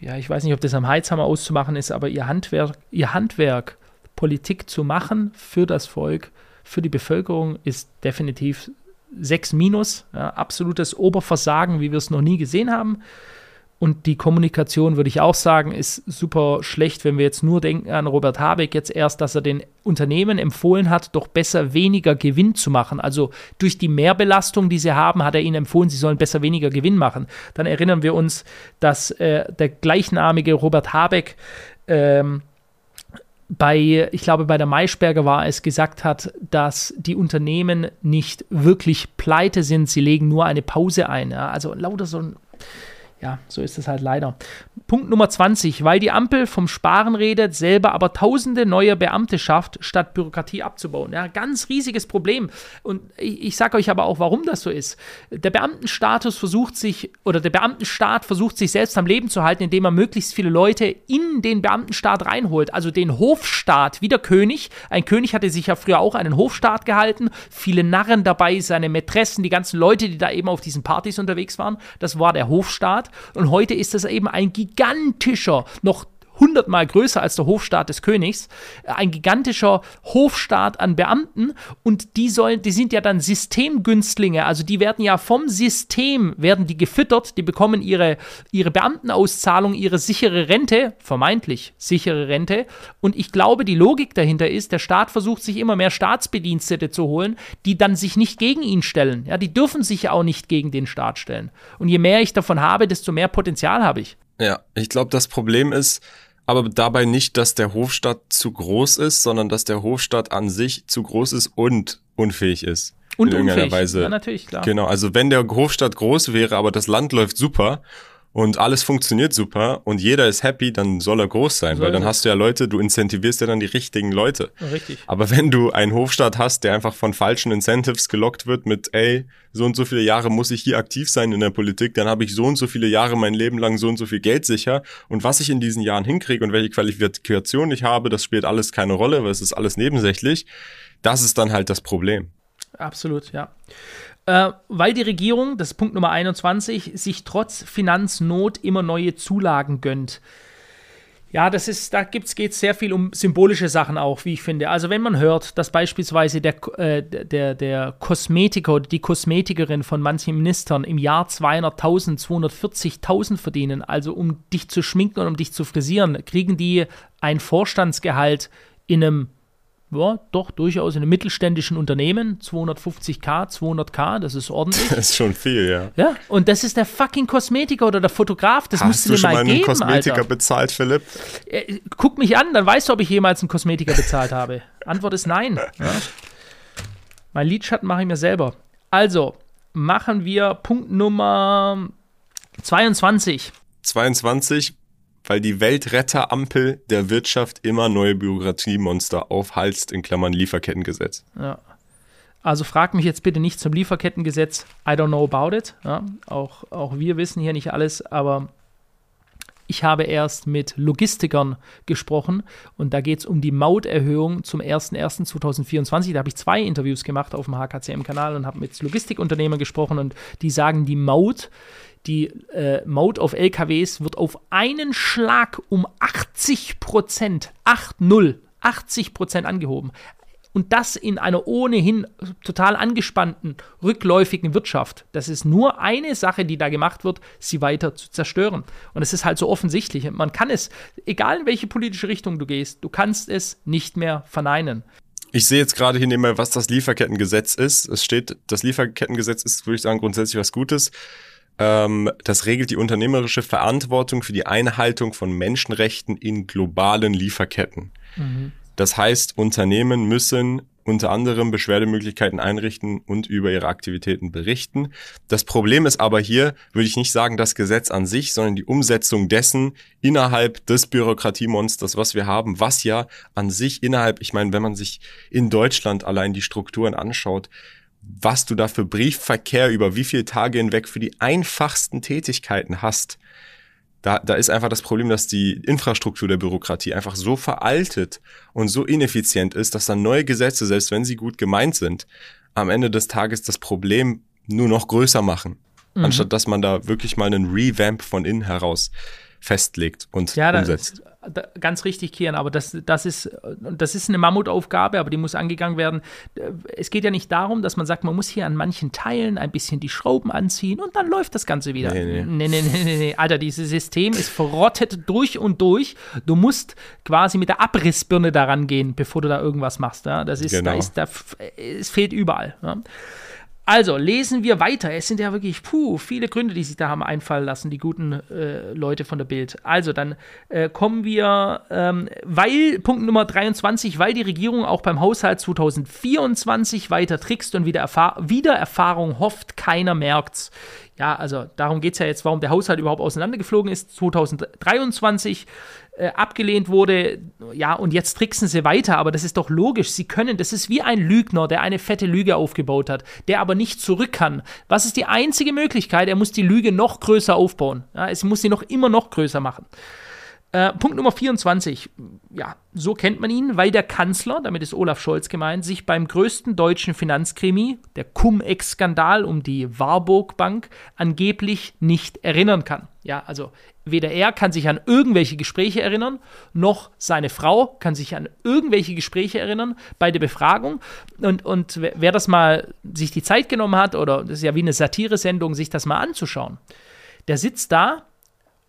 ja, ich weiß nicht, ob das am Heizhammer auszumachen ist, aber ihr Handwerk, ihr Handwerk, Politik zu machen für das Volk, für die Bevölkerung, ist definitiv 6 minus. Ja, absolutes Oberversagen, wie wir es noch nie gesehen haben. Und die Kommunikation, würde ich auch sagen, ist super schlecht, wenn wir jetzt nur denken an Robert Habeck jetzt erst, dass er den Unternehmen empfohlen hat, doch besser weniger Gewinn zu machen. Also durch die Mehrbelastung, die sie haben, hat er ihnen empfohlen, sie sollen besser weniger Gewinn machen. Dann erinnern wir uns, dass äh, der gleichnamige Robert Habeck ähm, bei, ich glaube, bei der Maischberger war es gesagt hat, dass die Unternehmen nicht wirklich pleite sind, sie legen nur eine Pause ein. Ja? Also lauter so ein ja, so ist es halt leider. Punkt Nummer 20, weil die Ampel vom Sparen redet, selber aber tausende neue Beamte schafft, statt Bürokratie abzubauen. Ja, ganz riesiges Problem. Und ich, ich sage euch aber auch, warum das so ist. Der Beamtenstatus versucht sich, oder der Beamtenstaat versucht sich selbst am Leben zu halten, indem er möglichst viele Leute in den Beamtenstaat reinholt. Also den Hofstaat, wie der König. Ein König hatte sich ja früher auch einen Hofstaat gehalten. Viele Narren dabei, seine Mätressen, die ganzen Leute, die da eben auf diesen Partys unterwegs waren. Das war der Hofstaat. Und heute ist das eben ein gigantischer, noch hundertmal größer als der Hofstaat des Königs, ein gigantischer Hofstaat an Beamten. Und die sollen, die sind ja dann Systemgünstlinge, also die werden ja vom System, werden die gefüttert, die bekommen ihre, ihre Beamtenauszahlung, ihre sichere Rente, vermeintlich sichere Rente. Und ich glaube, die Logik dahinter ist, der Staat versucht sich immer mehr Staatsbedienstete zu holen, die dann sich nicht gegen ihn stellen, ja, die dürfen sich ja auch nicht gegen den Staat stellen. Und je mehr ich davon habe, desto mehr Potenzial habe ich. Ja, ich glaube, das Problem ist, aber dabei nicht, dass der Hofstaat zu groß ist, sondern dass der Hofstaat an sich zu groß ist und unfähig ist. Und unfähig. Weise. Ja, natürlich, klar. Genau, also wenn der Hofstaat groß wäre, aber das Land läuft super und alles funktioniert super und jeder ist happy, dann soll er groß sein, soll weil dann hast du ja Leute, du incentivierst ja dann die richtigen Leute. Richtig. Aber wenn du einen Hofstaat hast, der einfach von falschen Incentives gelockt wird mit, ey, so und so viele Jahre muss ich hier aktiv sein in der Politik, dann habe ich so und so viele Jahre mein Leben lang so und so viel Geld sicher und was ich in diesen Jahren hinkriege und welche Qualifikation ich habe, das spielt alles keine Rolle, weil es ist alles nebensächlich. Das ist dann halt das Problem. Absolut, ja äh, weil die Regierung, das ist Punkt Nummer 21, sich trotz Finanznot immer neue Zulagen gönnt. Ja, das ist, da geht es sehr viel um symbolische Sachen auch, wie ich finde. Also wenn man hört, dass beispielsweise der, äh, der, der Kosmetiker oder die Kosmetikerin von manchen Ministern im Jahr 200.000, 240.000 verdienen, also um dich zu schminken und um dich zu frisieren, kriegen die ein Vorstandsgehalt in einem ja, doch durchaus in einem mittelständischen Unternehmen, 250k, 200k, das ist ordentlich. Das ist schon viel, ja. Ja, und das ist der fucking Kosmetiker oder der Fotograf, das Hast musst du du dir schon mal mal einen geben, Kosmetiker Alter. bezahlt, Philipp? Äh, Guck mich an, dann weißt du, ob ich jemals einen Kosmetiker bezahlt habe. Antwort ist nein. Ja. Mein Lidschatten mache ich mir selber. Also, machen wir Punkt Nummer 22. 22, weil die Weltretterampel der Wirtschaft immer neue Bürokratiemonster aufhalst, in Klammern Lieferkettengesetz. Ja. Also frag mich jetzt bitte nicht zum Lieferkettengesetz. I don't know about it. Ja, auch, auch wir wissen hier nicht alles, aber ich habe erst mit Logistikern gesprochen und da geht es um die Mauterhöhung zum 01.01.2024. Da habe ich zwei Interviews gemacht auf dem HKCM-Kanal und habe mit Logistikunternehmern gesprochen und die sagen, die Maut, die äh, Maut auf LKWs wird auf einen Schlag um 80 Prozent, 8-0, 80 Prozent angehoben. Und das in einer ohnehin total angespannten, rückläufigen Wirtschaft. Das ist nur eine Sache, die da gemacht wird, sie weiter zu zerstören. Und es ist halt so offensichtlich. Man kann es, egal in welche politische Richtung du gehst, du kannst es nicht mehr verneinen. Ich sehe jetzt gerade hier nebenbei, was das Lieferkettengesetz ist. Es steht, das Lieferkettengesetz ist, würde ich sagen, grundsätzlich was Gutes. Ähm, das regelt die unternehmerische Verantwortung für die Einhaltung von Menschenrechten in globalen Lieferketten. Mhm. Das heißt, Unternehmen müssen unter anderem Beschwerdemöglichkeiten einrichten und über ihre Aktivitäten berichten. Das Problem ist aber hier, würde ich nicht sagen, das Gesetz an sich, sondern die Umsetzung dessen innerhalb des Bürokratiemonsters, was wir haben, was ja an sich innerhalb, ich meine, wenn man sich in Deutschland allein die Strukturen anschaut, was du da für Briefverkehr über wie viele Tage hinweg für die einfachsten Tätigkeiten hast, da, da ist einfach das Problem, dass die Infrastruktur der Bürokratie einfach so veraltet und so ineffizient ist, dass dann neue Gesetze, selbst wenn sie gut gemeint sind, am Ende des Tages das Problem nur noch größer machen. Mhm. Anstatt dass man da wirklich mal einen Revamp von innen heraus festlegt und ja, umsetzt. Ganz richtig, Kian, aber das, das, ist, das ist eine Mammutaufgabe, aber die muss angegangen werden. Es geht ja nicht darum, dass man sagt, man muss hier an manchen Teilen ein bisschen die Schrauben anziehen und dann läuft das Ganze wieder. Nee, nee, nee, nee, nee, nee. Alter, dieses System ist verrottet durch und durch. Du musst quasi mit der Abrissbirne daran gehen, bevor du da irgendwas machst. Ja? Das ist, Genau. da ist, da, es fehlt überall. Ja? Also, lesen wir weiter. Es sind ja wirklich, puh, viele Gründe, die sich da haben einfallen lassen, die guten äh, Leute von der Bild. Also, dann äh, kommen wir, ähm, weil, Punkt Nummer 23, weil die Regierung auch beim Haushalt 2024 weiter trickst und wieder, Erfahr wieder Erfahrung hofft, keiner merkt's. Ja, also darum geht es ja jetzt, warum der Haushalt überhaupt auseinandergeflogen ist. 2023 äh, abgelehnt wurde. Ja, und jetzt tricksen sie weiter, aber das ist doch logisch. Sie können, das ist wie ein Lügner, der eine fette Lüge aufgebaut hat, der aber nicht zurück kann. Was ist die einzige Möglichkeit? Er muss die Lüge noch größer aufbauen. Ja, es muss sie noch immer noch größer machen. Äh, Punkt Nummer 24. Ja, so kennt man ihn, weil der Kanzler, damit ist Olaf Scholz gemeint, sich beim größten deutschen Finanzkrimi, der Cum-Ex-Skandal um die Warburg Bank, angeblich nicht erinnern kann. Ja, also weder er kann sich an irgendwelche Gespräche erinnern, noch seine Frau kann sich an irgendwelche Gespräche erinnern bei der Befragung. Und, und wer das mal sich die Zeit genommen hat, oder das ist ja wie eine Satiresendung, sich das mal anzuschauen, der sitzt da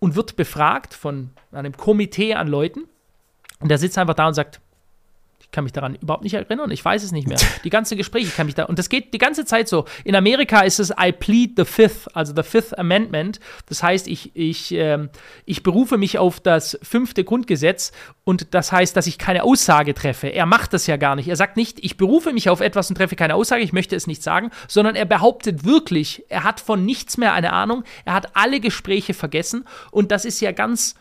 und wird befragt von einem Komitee an Leuten. Und der sitzt einfach da und sagt, ich kann mich daran überhaupt nicht erinnern, ich weiß es nicht mehr. Die ganzen Gespräche kann mich da, und das geht die ganze Zeit so. In Amerika ist es I plead the fifth, also the fifth amendment. Das heißt, ich, ich, äh, ich berufe mich auf das fünfte Grundgesetz und das heißt, dass ich keine Aussage treffe. Er macht das ja gar nicht. Er sagt nicht, ich berufe mich auf etwas und treffe keine Aussage, ich möchte es nicht sagen, sondern er behauptet wirklich, er hat von nichts mehr eine Ahnung, er hat alle Gespräche vergessen und das ist ja ganz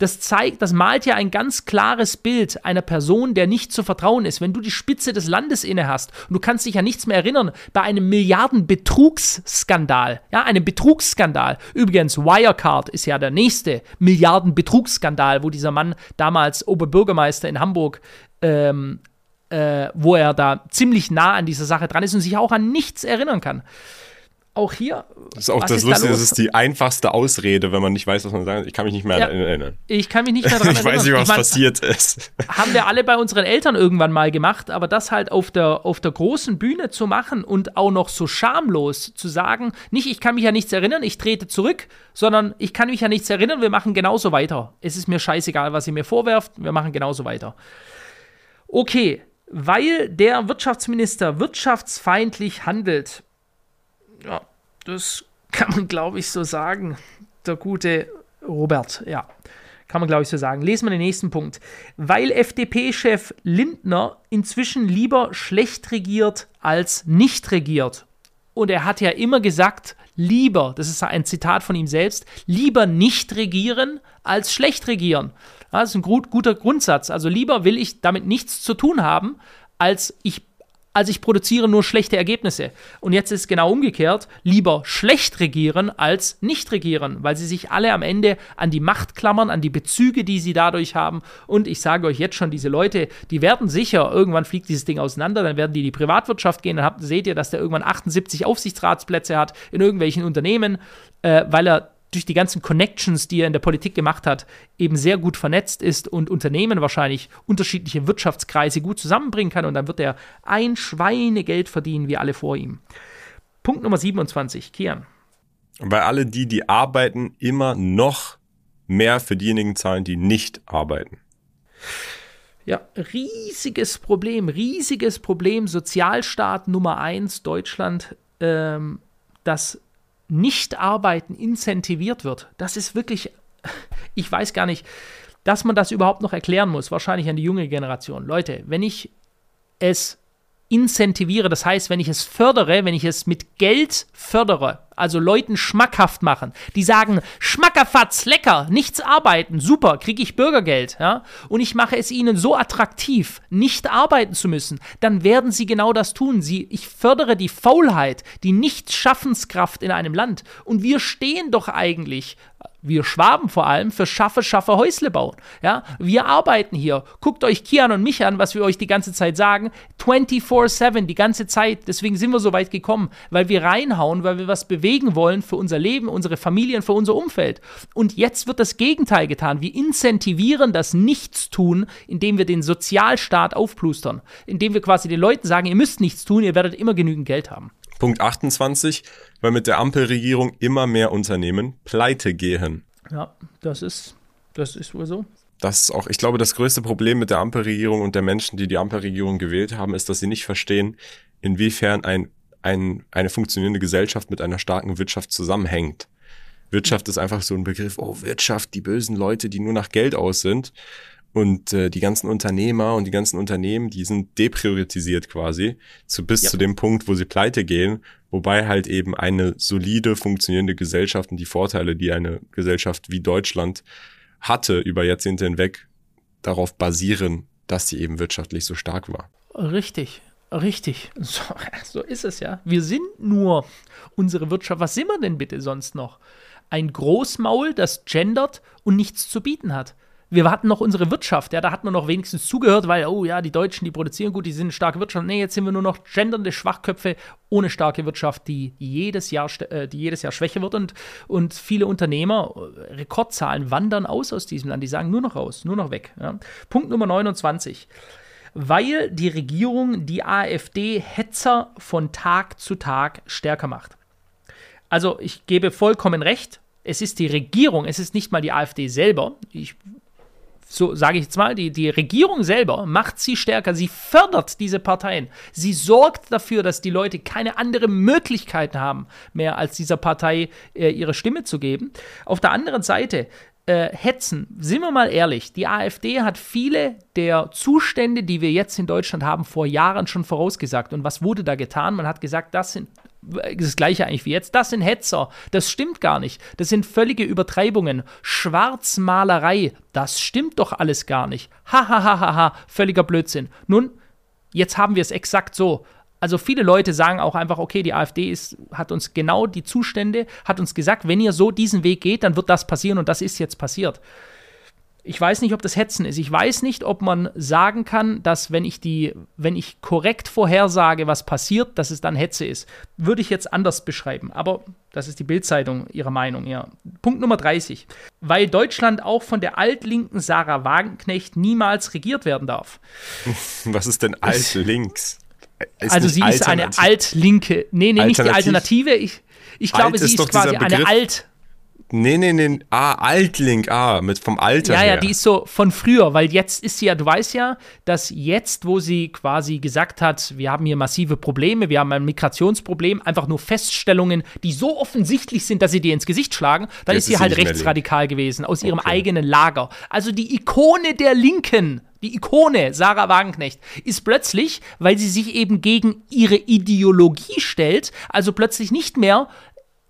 das zeigt, das malt ja ein ganz klares Bild einer Person, der nicht zu vertrauen ist. Wenn du die Spitze des Landes inne hast und du kannst dich ja nichts mehr erinnern bei einem Milliardenbetrugsskandal, ja, einem Betrugsskandal. Übrigens, Wirecard ist ja der nächste Milliardenbetrugsskandal, wo dieser Mann damals Oberbürgermeister in Hamburg ähm, äh, wo er da ziemlich nah an dieser Sache dran ist und sich auch an nichts erinnern kann auch hier. Das ist auch das Lustige, da das ist die einfachste Ausrede, wenn man nicht weiß, was man sagt. Ich kann mich nicht mehr ja, erinnern. Ich kann mich nicht mehr daran erinnern. ich weiß nicht, was ich mein, passiert ist. Haben wir alle bei unseren Eltern irgendwann mal gemacht, aber das halt auf der, auf der großen Bühne zu machen und auch noch so schamlos zu sagen, nicht, ich kann mich ja nichts erinnern, ich trete zurück, sondern ich kann mich ja nichts erinnern, wir machen genauso weiter. Es ist mir scheißegal, was ihr mir vorwerft, wir machen genauso weiter. Okay, weil der Wirtschaftsminister wirtschaftsfeindlich handelt, ja, das kann man, glaube ich, so sagen. Der gute Robert, ja. Kann man, glaube ich, so sagen. Lesen wir den nächsten Punkt. Weil FDP-Chef Lindner inzwischen lieber schlecht regiert als nicht regiert. Und er hat ja immer gesagt, lieber, das ist ein Zitat von ihm selbst, lieber nicht regieren als schlecht regieren. Das ist ein gut, guter Grundsatz. Also lieber will ich damit nichts zu tun haben, als ich also ich produziere nur schlechte Ergebnisse. Und jetzt ist es genau umgekehrt, lieber schlecht regieren als nicht regieren, weil sie sich alle am Ende an die Macht klammern, an die Bezüge, die sie dadurch haben. Und ich sage euch jetzt schon, diese Leute, die werden sicher, irgendwann fliegt dieses Ding auseinander, dann werden die in die Privatwirtschaft gehen, dann habt, seht ihr, dass der irgendwann 78 Aufsichtsratsplätze hat in irgendwelchen Unternehmen, äh, weil er durch die ganzen Connections, die er in der Politik gemacht hat, eben sehr gut vernetzt ist und Unternehmen wahrscheinlich unterschiedliche Wirtschaftskreise gut zusammenbringen kann und dann wird er ein Schweinegeld verdienen wie alle vor ihm. Punkt Nummer 27, Kian. Weil alle die, die arbeiten, immer noch mehr für diejenigen zahlen, die nicht arbeiten. Ja, riesiges Problem, riesiges Problem. Sozialstaat Nummer eins, Deutschland, ähm, das nicht-Arbeiten incentiviert wird, das ist wirklich, ich weiß gar nicht, dass man das überhaupt noch erklären muss, wahrscheinlich an die junge Generation. Leute, wenn ich es incentiviere, das heißt, wenn ich es fördere, wenn ich es mit Geld fördere, also Leuten schmackhaft machen, die sagen, Schmackerfatz, lecker, nichts arbeiten, super, kriege ich Bürgergeld, ja, und ich mache es ihnen so attraktiv, nicht arbeiten zu müssen, dann werden sie genau das tun. Sie, ich fördere die Faulheit, die Nichtschaffenskraft in einem Land. Und wir stehen doch eigentlich wir Schwaben vor allem, für Schaffe, Schaffe, Häusle bauen. Ja, wir arbeiten hier. Guckt euch Kian und mich an, was wir euch die ganze Zeit sagen. 24-7, die ganze Zeit. Deswegen sind wir so weit gekommen, weil wir reinhauen, weil wir was bewegen wollen für unser Leben, unsere Familien, für unser Umfeld. Und jetzt wird das Gegenteil getan. Wir incentivieren das Nichtstun, indem wir den Sozialstaat aufplustern. Indem wir quasi den Leuten sagen, ihr müsst nichts tun, ihr werdet immer genügend Geld haben. Punkt 28, weil mit der Ampelregierung immer mehr Unternehmen pleite gehen. Ja, das ist, das ist wohl so. Das ist auch, ich glaube, das größte Problem mit der Ampelregierung und der Menschen, die die Ampelregierung gewählt haben, ist, dass sie nicht verstehen, inwiefern ein ein, eine funktionierende Gesellschaft mit einer starken Wirtschaft zusammenhängt. Wirtschaft ist einfach so ein Begriff, oh Wirtschaft, die bösen Leute, die nur nach Geld aus sind. Und äh, die ganzen Unternehmer und die ganzen Unternehmen, die sind depriorisiert quasi, zu, bis ja. zu dem Punkt, wo sie pleite gehen, wobei halt eben eine solide, funktionierende Gesellschaft und die Vorteile, die eine Gesellschaft wie Deutschland hatte über Jahrzehnte hinweg, darauf basieren, dass sie eben wirtschaftlich so stark war. Richtig, richtig. So, so ist es ja. Wir sind nur unsere Wirtschaft. Was sind wir denn bitte sonst noch? Ein Großmaul, das gendert und nichts zu bieten hat wir hatten noch unsere Wirtschaft, ja, da hat man noch wenigstens zugehört, weil, oh ja, die Deutschen, die produzieren gut, die sind eine starke Wirtschaft. Nee, jetzt sind wir nur noch gendernde Schwachköpfe ohne starke Wirtschaft, die jedes Jahr, äh, die jedes Jahr schwächer wird und, und viele Unternehmer, äh, Rekordzahlen, wandern aus aus diesem Land. Die sagen nur noch raus, nur noch weg. Ja. Punkt Nummer 29 weil die Regierung die AfD-Hetzer von Tag zu Tag stärker macht. Also ich gebe vollkommen recht, es ist die Regierung, es ist nicht mal die AfD selber. Ich so sage ich jetzt mal, die, die Regierung selber macht sie stärker, sie fördert diese Parteien, sie sorgt dafür, dass die Leute keine andere Möglichkeit haben, mehr als dieser Partei äh, ihre Stimme zu geben. Auf der anderen Seite äh, hetzen, sind wir mal ehrlich, die AfD hat viele der Zustände, die wir jetzt in Deutschland haben, vor Jahren schon vorausgesagt. Und was wurde da getan? Man hat gesagt, das sind das gleiche eigentlich wie jetzt. Das sind Hetzer. Das stimmt gar nicht. Das sind völlige Übertreibungen. Schwarzmalerei. Das stimmt doch alles gar nicht. Hahaha, ha, ha, ha, völliger Blödsinn. Nun, jetzt haben wir es exakt so. Also viele Leute sagen auch einfach, okay, die AfD ist, hat uns genau die Zustände, hat uns gesagt, wenn ihr so diesen Weg geht, dann wird das passieren und das ist jetzt passiert ich weiß nicht, ob das Hetzen ist. Ich weiß nicht, ob man sagen kann, dass wenn ich die, wenn ich korrekt vorhersage, was passiert, dass es dann Hetze ist. Würde ich jetzt anders beschreiben. Aber das ist die Bildzeitung ihrer Meinung, ja. Punkt Nummer 30. Weil Deutschland auch von der altlinken Sarah Wagenknecht niemals regiert werden darf. Was ist denn altlinks? Ist also sie ist eine altlinke. Nee, nee, nicht die Alternative. Ich, ich glaube, sie ist, ist quasi eine alt Nee, nee, nee. Ah, Altlink, ah, mit vom Alter. Ja, her. ja, die ist so von früher, weil jetzt ist sie ja, du weißt ja, dass jetzt, wo sie quasi gesagt hat, wir haben hier massive Probleme, wir haben ein Migrationsproblem, einfach nur Feststellungen, die so offensichtlich sind, dass sie dir ins Gesicht schlagen, dann jetzt ist sie halt rechtsradikal gewesen, aus ihrem okay. eigenen Lager. Also die Ikone der Linken, die Ikone Sarah Wagenknecht ist plötzlich, weil sie sich eben gegen ihre Ideologie stellt, also plötzlich nicht mehr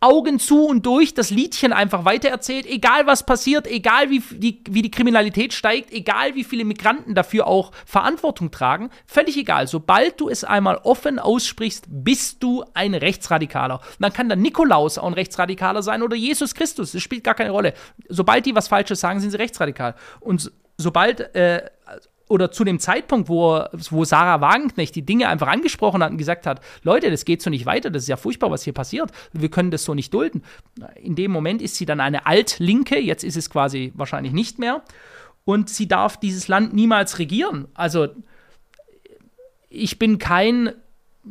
Augen zu und durch das Liedchen einfach weitererzählt, egal was passiert, egal wie die, wie die Kriminalität steigt, egal wie viele Migranten dafür auch Verantwortung tragen, völlig egal. Sobald du es einmal offen aussprichst, bist du ein Rechtsradikaler. dann kann dann Nikolaus auch ein Rechtsradikaler sein oder Jesus Christus, das spielt gar keine Rolle. Sobald die was Falsches sagen, sind sie rechtsradikal. Und sobald äh, oder zu dem Zeitpunkt, wo, wo Sarah Wagenknecht die Dinge einfach angesprochen hat und gesagt hat, Leute, das geht so nicht weiter, das ist ja furchtbar, was hier passiert, wir können das so nicht dulden. In dem Moment ist sie dann eine Altlinke, jetzt ist es quasi wahrscheinlich nicht mehr, und sie darf dieses Land niemals regieren. Also ich bin kein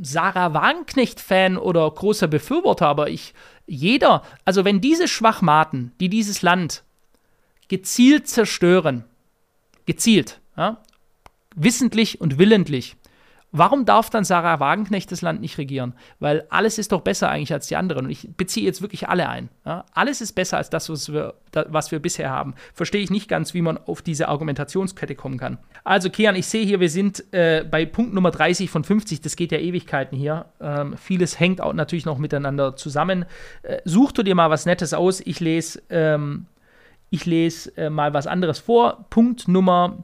Sarah Wagenknecht-Fan oder großer Befürworter, aber ich, jeder, also wenn diese Schwachmaten, die dieses Land gezielt zerstören, gezielt, ja, wissentlich und willentlich. Warum darf dann Sarah Wagenknecht das Land nicht regieren? Weil alles ist doch besser eigentlich als die anderen. Und ich beziehe jetzt wirklich alle ein. Ja? Alles ist besser als das, was wir, was wir bisher haben. Verstehe ich nicht ganz, wie man auf diese Argumentationskette kommen kann. Also, Kian, ich sehe hier, wir sind äh, bei Punkt Nummer 30 von 50. Das geht ja Ewigkeiten hier. Ähm, vieles hängt auch natürlich noch miteinander zusammen. Äh, such du dir mal was Nettes aus. Ich lese, ähm, ich lese äh, mal was anderes vor. Punkt Nummer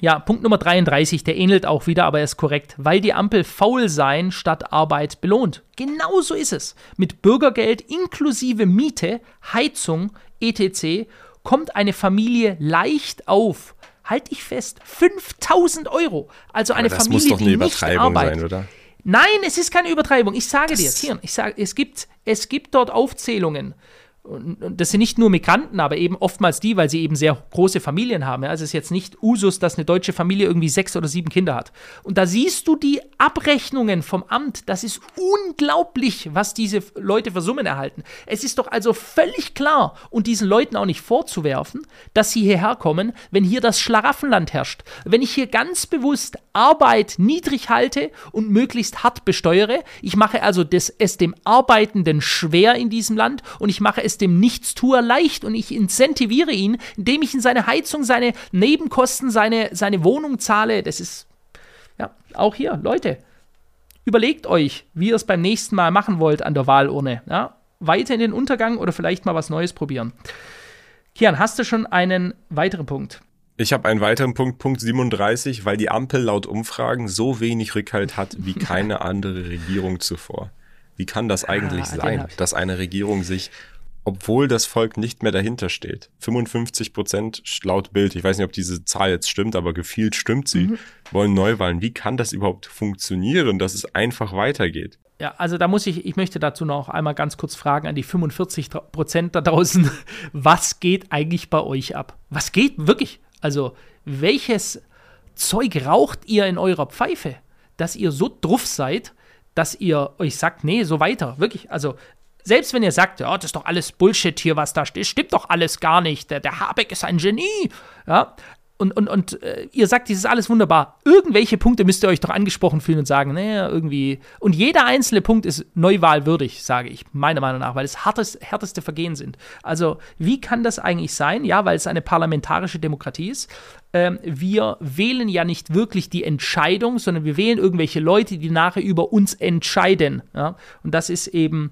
ja, Punkt Nummer 33, der ähnelt auch wieder, aber er ist korrekt. Weil die Ampel faul sein statt Arbeit belohnt. Genau so ist es. Mit Bürgergeld inklusive Miete, Heizung, etc. kommt eine Familie leicht auf. Halt dich fest, 5000 Euro. Also eine das Familie, muss doch eine die Übertreibung nicht sein, oder? Nein, es ist keine Übertreibung. Ich sage dir, hier, ich sage, es gibt, es gibt dort Aufzählungen und das sind nicht nur Migranten, aber eben oftmals die, weil sie eben sehr große Familien haben. Also es ist jetzt nicht Usus, dass eine deutsche Familie irgendwie sechs oder sieben Kinder hat. Und da siehst du die Abrechnungen vom Amt. Das ist unglaublich, was diese Leute für Summen erhalten. Es ist doch also völlig klar und diesen Leuten auch nicht vorzuwerfen, dass sie hierher kommen, wenn hier das Schlaraffenland herrscht. Wenn ich hier ganz bewusst Arbeit niedrig halte und möglichst hart besteuere, ich mache also das, es dem Arbeitenden schwer in diesem Land und ich mache es es dem Nichtstuer leicht und ich incentiviere ihn, indem ich in seine Heizung, seine Nebenkosten, seine, seine Wohnung zahle. Das ist, ja, auch hier, Leute, überlegt euch, wie ihr es beim nächsten Mal machen wollt an der Wahlurne. Ja? Weiter in den Untergang oder vielleicht mal was Neues probieren. Kian, hast du schon einen weiteren Punkt? Ich habe einen weiteren Punkt, Punkt 37, weil die Ampel laut Umfragen so wenig Rückhalt hat wie keine andere Regierung zuvor. Wie kann das ah, eigentlich ah, sein, dass eine Regierung sich obwohl das Volk nicht mehr dahinter steht. 55 Prozent laut Bild, ich weiß nicht, ob diese Zahl jetzt stimmt, aber gefühlt stimmt sie, mhm. wollen Neuwahlen. Wie kann das überhaupt funktionieren, dass es einfach weitergeht? Ja, also da muss ich, ich möchte dazu noch einmal ganz kurz fragen an die 45 Prozent da draußen, was geht eigentlich bei euch ab? Was geht wirklich? Also, welches Zeug raucht ihr in eurer Pfeife, dass ihr so druff seid, dass ihr euch sagt, nee, so weiter, wirklich. Also selbst wenn ihr sagt, ja, das ist doch alles Bullshit hier, was da steht, stimmt doch alles gar nicht, der, der Habeck ist ein Genie, ja, und, und, und äh, ihr sagt, dieses ist alles wunderbar. Irgendwelche Punkte müsst ihr euch doch angesprochen fühlen und sagen, naja, irgendwie. Und jeder einzelne Punkt ist neuwahlwürdig, sage ich, meiner Meinung nach, weil es hartes, härteste Vergehen sind. Also, wie kann das eigentlich sein? Ja, weil es eine parlamentarische Demokratie ist. Ähm, wir wählen ja nicht wirklich die Entscheidung, sondern wir wählen irgendwelche Leute, die nachher über uns entscheiden. Ja? Und das ist eben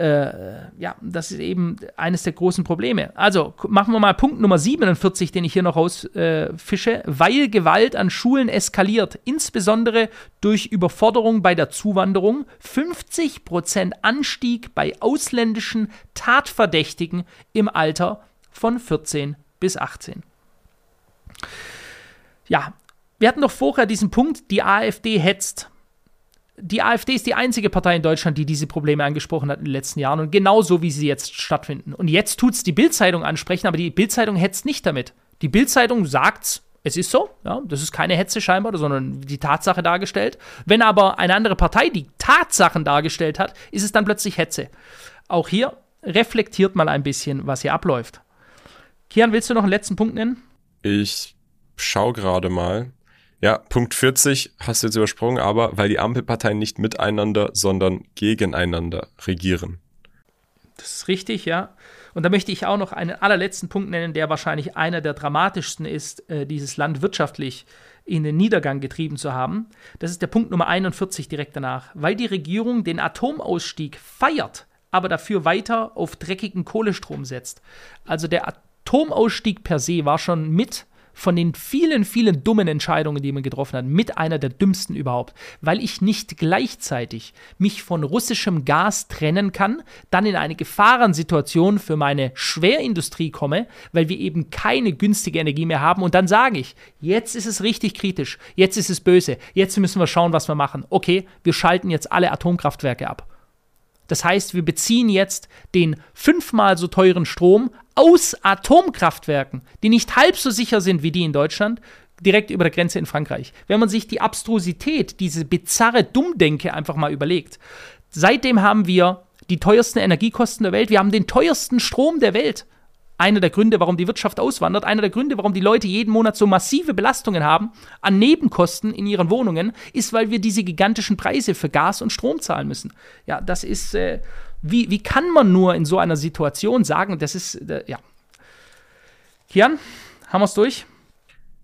äh, ja, das ist eben eines der großen Probleme. Also machen wir mal Punkt Nummer 47, den ich hier noch rausfische. Äh, weil Gewalt an Schulen eskaliert, insbesondere durch Überforderung bei der Zuwanderung, 50% Anstieg bei ausländischen Tatverdächtigen im Alter von 14 bis 18. Ja, wir hatten doch vorher diesen Punkt, die AfD hetzt die AfD ist die einzige Partei in Deutschland, die diese Probleme angesprochen hat in den letzten Jahren und genauso wie sie jetzt stattfinden. Und jetzt tut es die Bildzeitung ansprechen, aber die Bildzeitung hetzt nicht damit. Die Bildzeitung sagt, es ist so, ja, das ist keine Hetze scheinbar, sondern die Tatsache dargestellt. Wenn aber eine andere Partei die Tatsachen dargestellt hat, ist es dann plötzlich Hetze. Auch hier reflektiert mal ein bisschen, was hier abläuft. Kian, willst du noch einen letzten Punkt nennen? Ich schau gerade mal. Ja, Punkt 40 hast du jetzt übersprungen, aber weil die Ampelparteien nicht miteinander, sondern gegeneinander regieren. Das ist richtig, ja. Und da möchte ich auch noch einen allerletzten Punkt nennen, der wahrscheinlich einer der dramatischsten ist, äh, dieses Land wirtschaftlich in den Niedergang getrieben zu haben. Das ist der Punkt Nummer 41 direkt danach. Weil die Regierung den Atomausstieg feiert, aber dafür weiter auf dreckigen Kohlestrom setzt. Also der Atomausstieg per se war schon mit von den vielen, vielen dummen Entscheidungen, die man getroffen hat, mit einer der dümmsten überhaupt, weil ich nicht gleichzeitig mich von russischem Gas trennen kann, dann in eine Gefahrensituation für meine Schwerindustrie komme, weil wir eben keine günstige Energie mehr haben und dann sage ich, jetzt ist es richtig kritisch, jetzt ist es böse, jetzt müssen wir schauen, was wir machen. Okay, wir schalten jetzt alle Atomkraftwerke ab. Das heißt, wir beziehen jetzt den fünfmal so teuren Strom aus Atomkraftwerken, die nicht halb so sicher sind wie die in Deutschland, direkt über der Grenze in Frankreich. Wenn man sich die Abstrusität, diese bizarre Dummdenke einfach mal überlegt. Seitdem haben wir die teuersten Energiekosten der Welt, wir haben den teuersten Strom der Welt einer der Gründe, warum die Wirtschaft auswandert, einer der Gründe, warum die Leute jeden Monat so massive Belastungen haben an Nebenkosten in ihren Wohnungen, ist, weil wir diese gigantischen Preise für Gas und Strom zahlen müssen. Ja, das ist, äh, wie, wie kann man nur in so einer Situation sagen, das ist, äh, ja. Kian, haben wir es durch?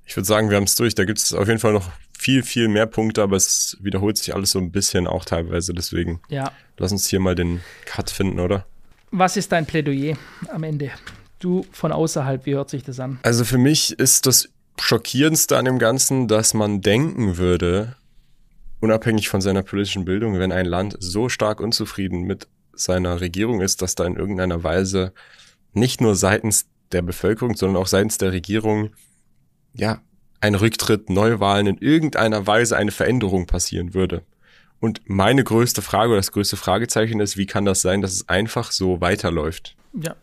Ich würde sagen, wir haben es durch. Da gibt es auf jeden Fall noch viel, viel mehr Punkte, aber es wiederholt sich alles so ein bisschen auch teilweise. Deswegen ja. lass uns hier mal den Cut finden, oder? Was ist dein Plädoyer am Ende? Du von außerhalb, wie hört sich das an? Also für mich ist das Schockierendste an dem Ganzen, dass man denken würde, unabhängig von seiner politischen Bildung, wenn ein Land so stark unzufrieden mit seiner Regierung ist, dass da in irgendeiner Weise nicht nur seitens der Bevölkerung, sondern auch seitens der Regierung, ja, ein Rücktritt, Neuwahlen in irgendeiner Weise eine Veränderung passieren würde. Und meine größte Frage oder das größte Fragezeichen ist, wie kann das sein, dass es einfach so weiterläuft? Ja.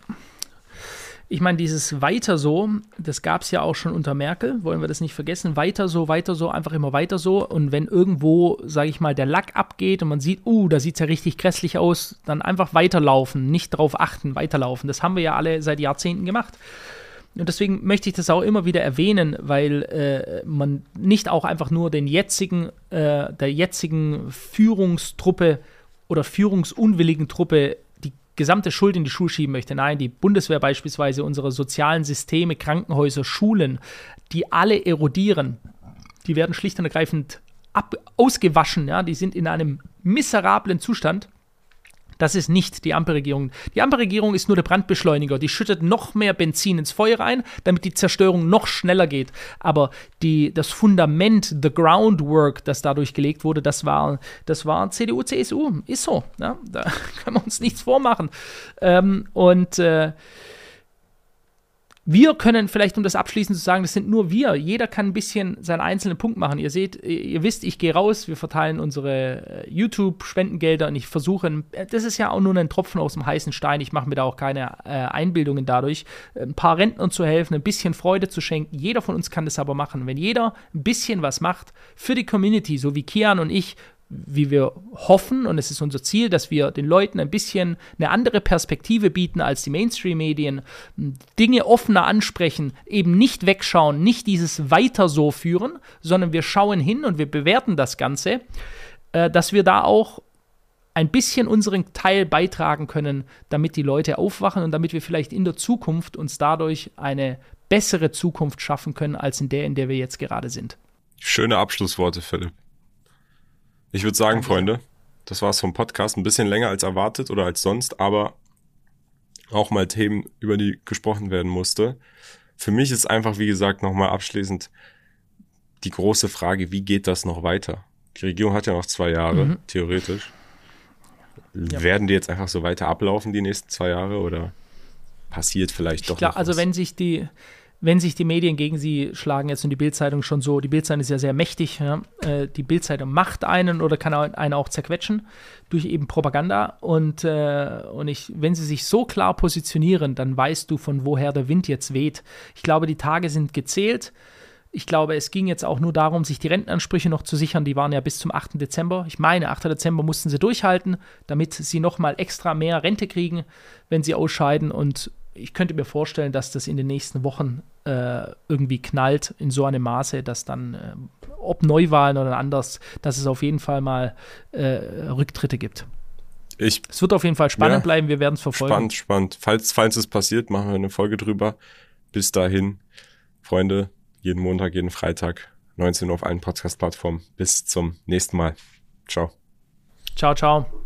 Ich meine, dieses weiter so, das gab es ja auch schon unter Merkel, wollen wir das nicht vergessen. Weiter so, weiter so, einfach immer weiter so. Und wenn irgendwo, sage ich mal, der Lack abgeht und man sieht, uh, da sieht es ja richtig grässlich aus, dann einfach weiterlaufen, nicht drauf achten, weiterlaufen. Das haben wir ja alle seit Jahrzehnten gemacht. Und deswegen möchte ich das auch immer wieder erwähnen, weil äh, man nicht auch einfach nur den jetzigen, äh, der jetzigen Führungstruppe oder führungsunwilligen Truppe gesamte Schuld in die Schuhe schieben möchte. Nein, die Bundeswehr beispielsweise, unsere sozialen Systeme, Krankenhäuser, Schulen, die alle erodieren, die werden schlicht und ergreifend ab, ausgewaschen, ja, die sind in einem miserablen Zustand. Das ist nicht die Ampelregierung. Die Ampelregierung ist nur der Brandbeschleuniger. Die schüttet noch mehr Benzin ins Feuer rein, damit die Zerstörung noch schneller geht. Aber die, das Fundament, the groundwork, das dadurch gelegt wurde, das war, das war CDU, CSU. Ist so. Ja? Da können wir uns nichts vormachen. Ähm, und äh, wir können vielleicht, um das abschließend zu sagen, das sind nur wir. Jeder kann ein bisschen seinen einzelnen Punkt machen. Ihr seht, ihr wisst, ich gehe raus, wir verteilen unsere äh, YouTube-Spendengelder und ich versuche, das ist ja auch nur ein Tropfen aus dem heißen Stein. Ich mache mir da auch keine äh, Einbildungen dadurch, ein paar Rentnern zu helfen, ein bisschen Freude zu schenken. Jeder von uns kann das aber machen. Wenn jeder ein bisschen was macht für die Community, so wie Kian und ich, wie wir hoffen, und es ist unser Ziel, dass wir den Leuten ein bisschen eine andere Perspektive bieten als die Mainstream-Medien, Dinge offener ansprechen, eben nicht wegschauen, nicht dieses weiter so führen, sondern wir schauen hin und wir bewerten das Ganze, äh, dass wir da auch ein bisschen unseren Teil beitragen können, damit die Leute aufwachen und damit wir vielleicht in der Zukunft uns dadurch eine bessere Zukunft schaffen können, als in der, in der wir jetzt gerade sind. Schöne Abschlussworte, Philipp. Ich würde sagen. Freunde, das war's vom Podcast. Ein bisschen länger als erwartet oder als sonst, aber auch mal Themen, über die gesprochen werden musste. Für mich ist einfach, wie gesagt, nochmal abschließend die große Frage, wie geht das noch weiter? Die Regierung hat ja noch zwei Jahre, mhm. theoretisch. Ja. Werden die jetzt einfach so weiter ablaufen, die nächsten zwei Jahre, oder passiert vielleicht doch ich glaub, noch Also was? wenn sich die, wenn sich die Medien gegen sie schlagen, jetzt und die Bildzeitung schon so, die Bildzeitung ist ja sehr mächtig, ja, äh, die Bildzeitung macht einen oder kann einen auch zerquetschen durch eben Propaganda und, äh, und ich, wenn sie sich so klar positionieren, dann weißt du, von woher der Wind jetzt weht. Ich glaube, die Tage sind gezählt. Ich glaube, es ging jetzt auch nur darum, sich die Rentenansprüche noch zu sichern. Die waren ja bis zum 8. Dezember. Ich meine, 8. Dezember mussten sie durchhalten, damit sie nochmal extra mehr Rente kriegen, wenn sie ausscheiden. Und ich könnte mir vorstellen, dass das in den nächsten Wochen äh, irgendwie knallt in so einem Maße, dass dann, äh, ob Neuwahlen oder anders, dass es auf jeden Fall mal äh, Rücktritte gibt. Ich, es wird auf jeden Fall spannend ja, bleiben, wir werden es verfolgen. Spannend, spannend. Falls, falls es passiert, machen wir eine Folge drüber. Bis dahin, Freunde, jeden Montag, jeden Freitag, 19 Uhr auf allen Podcast-Plattformen. Bis zum nächsten Mal. Ciao. Ciao, ciao.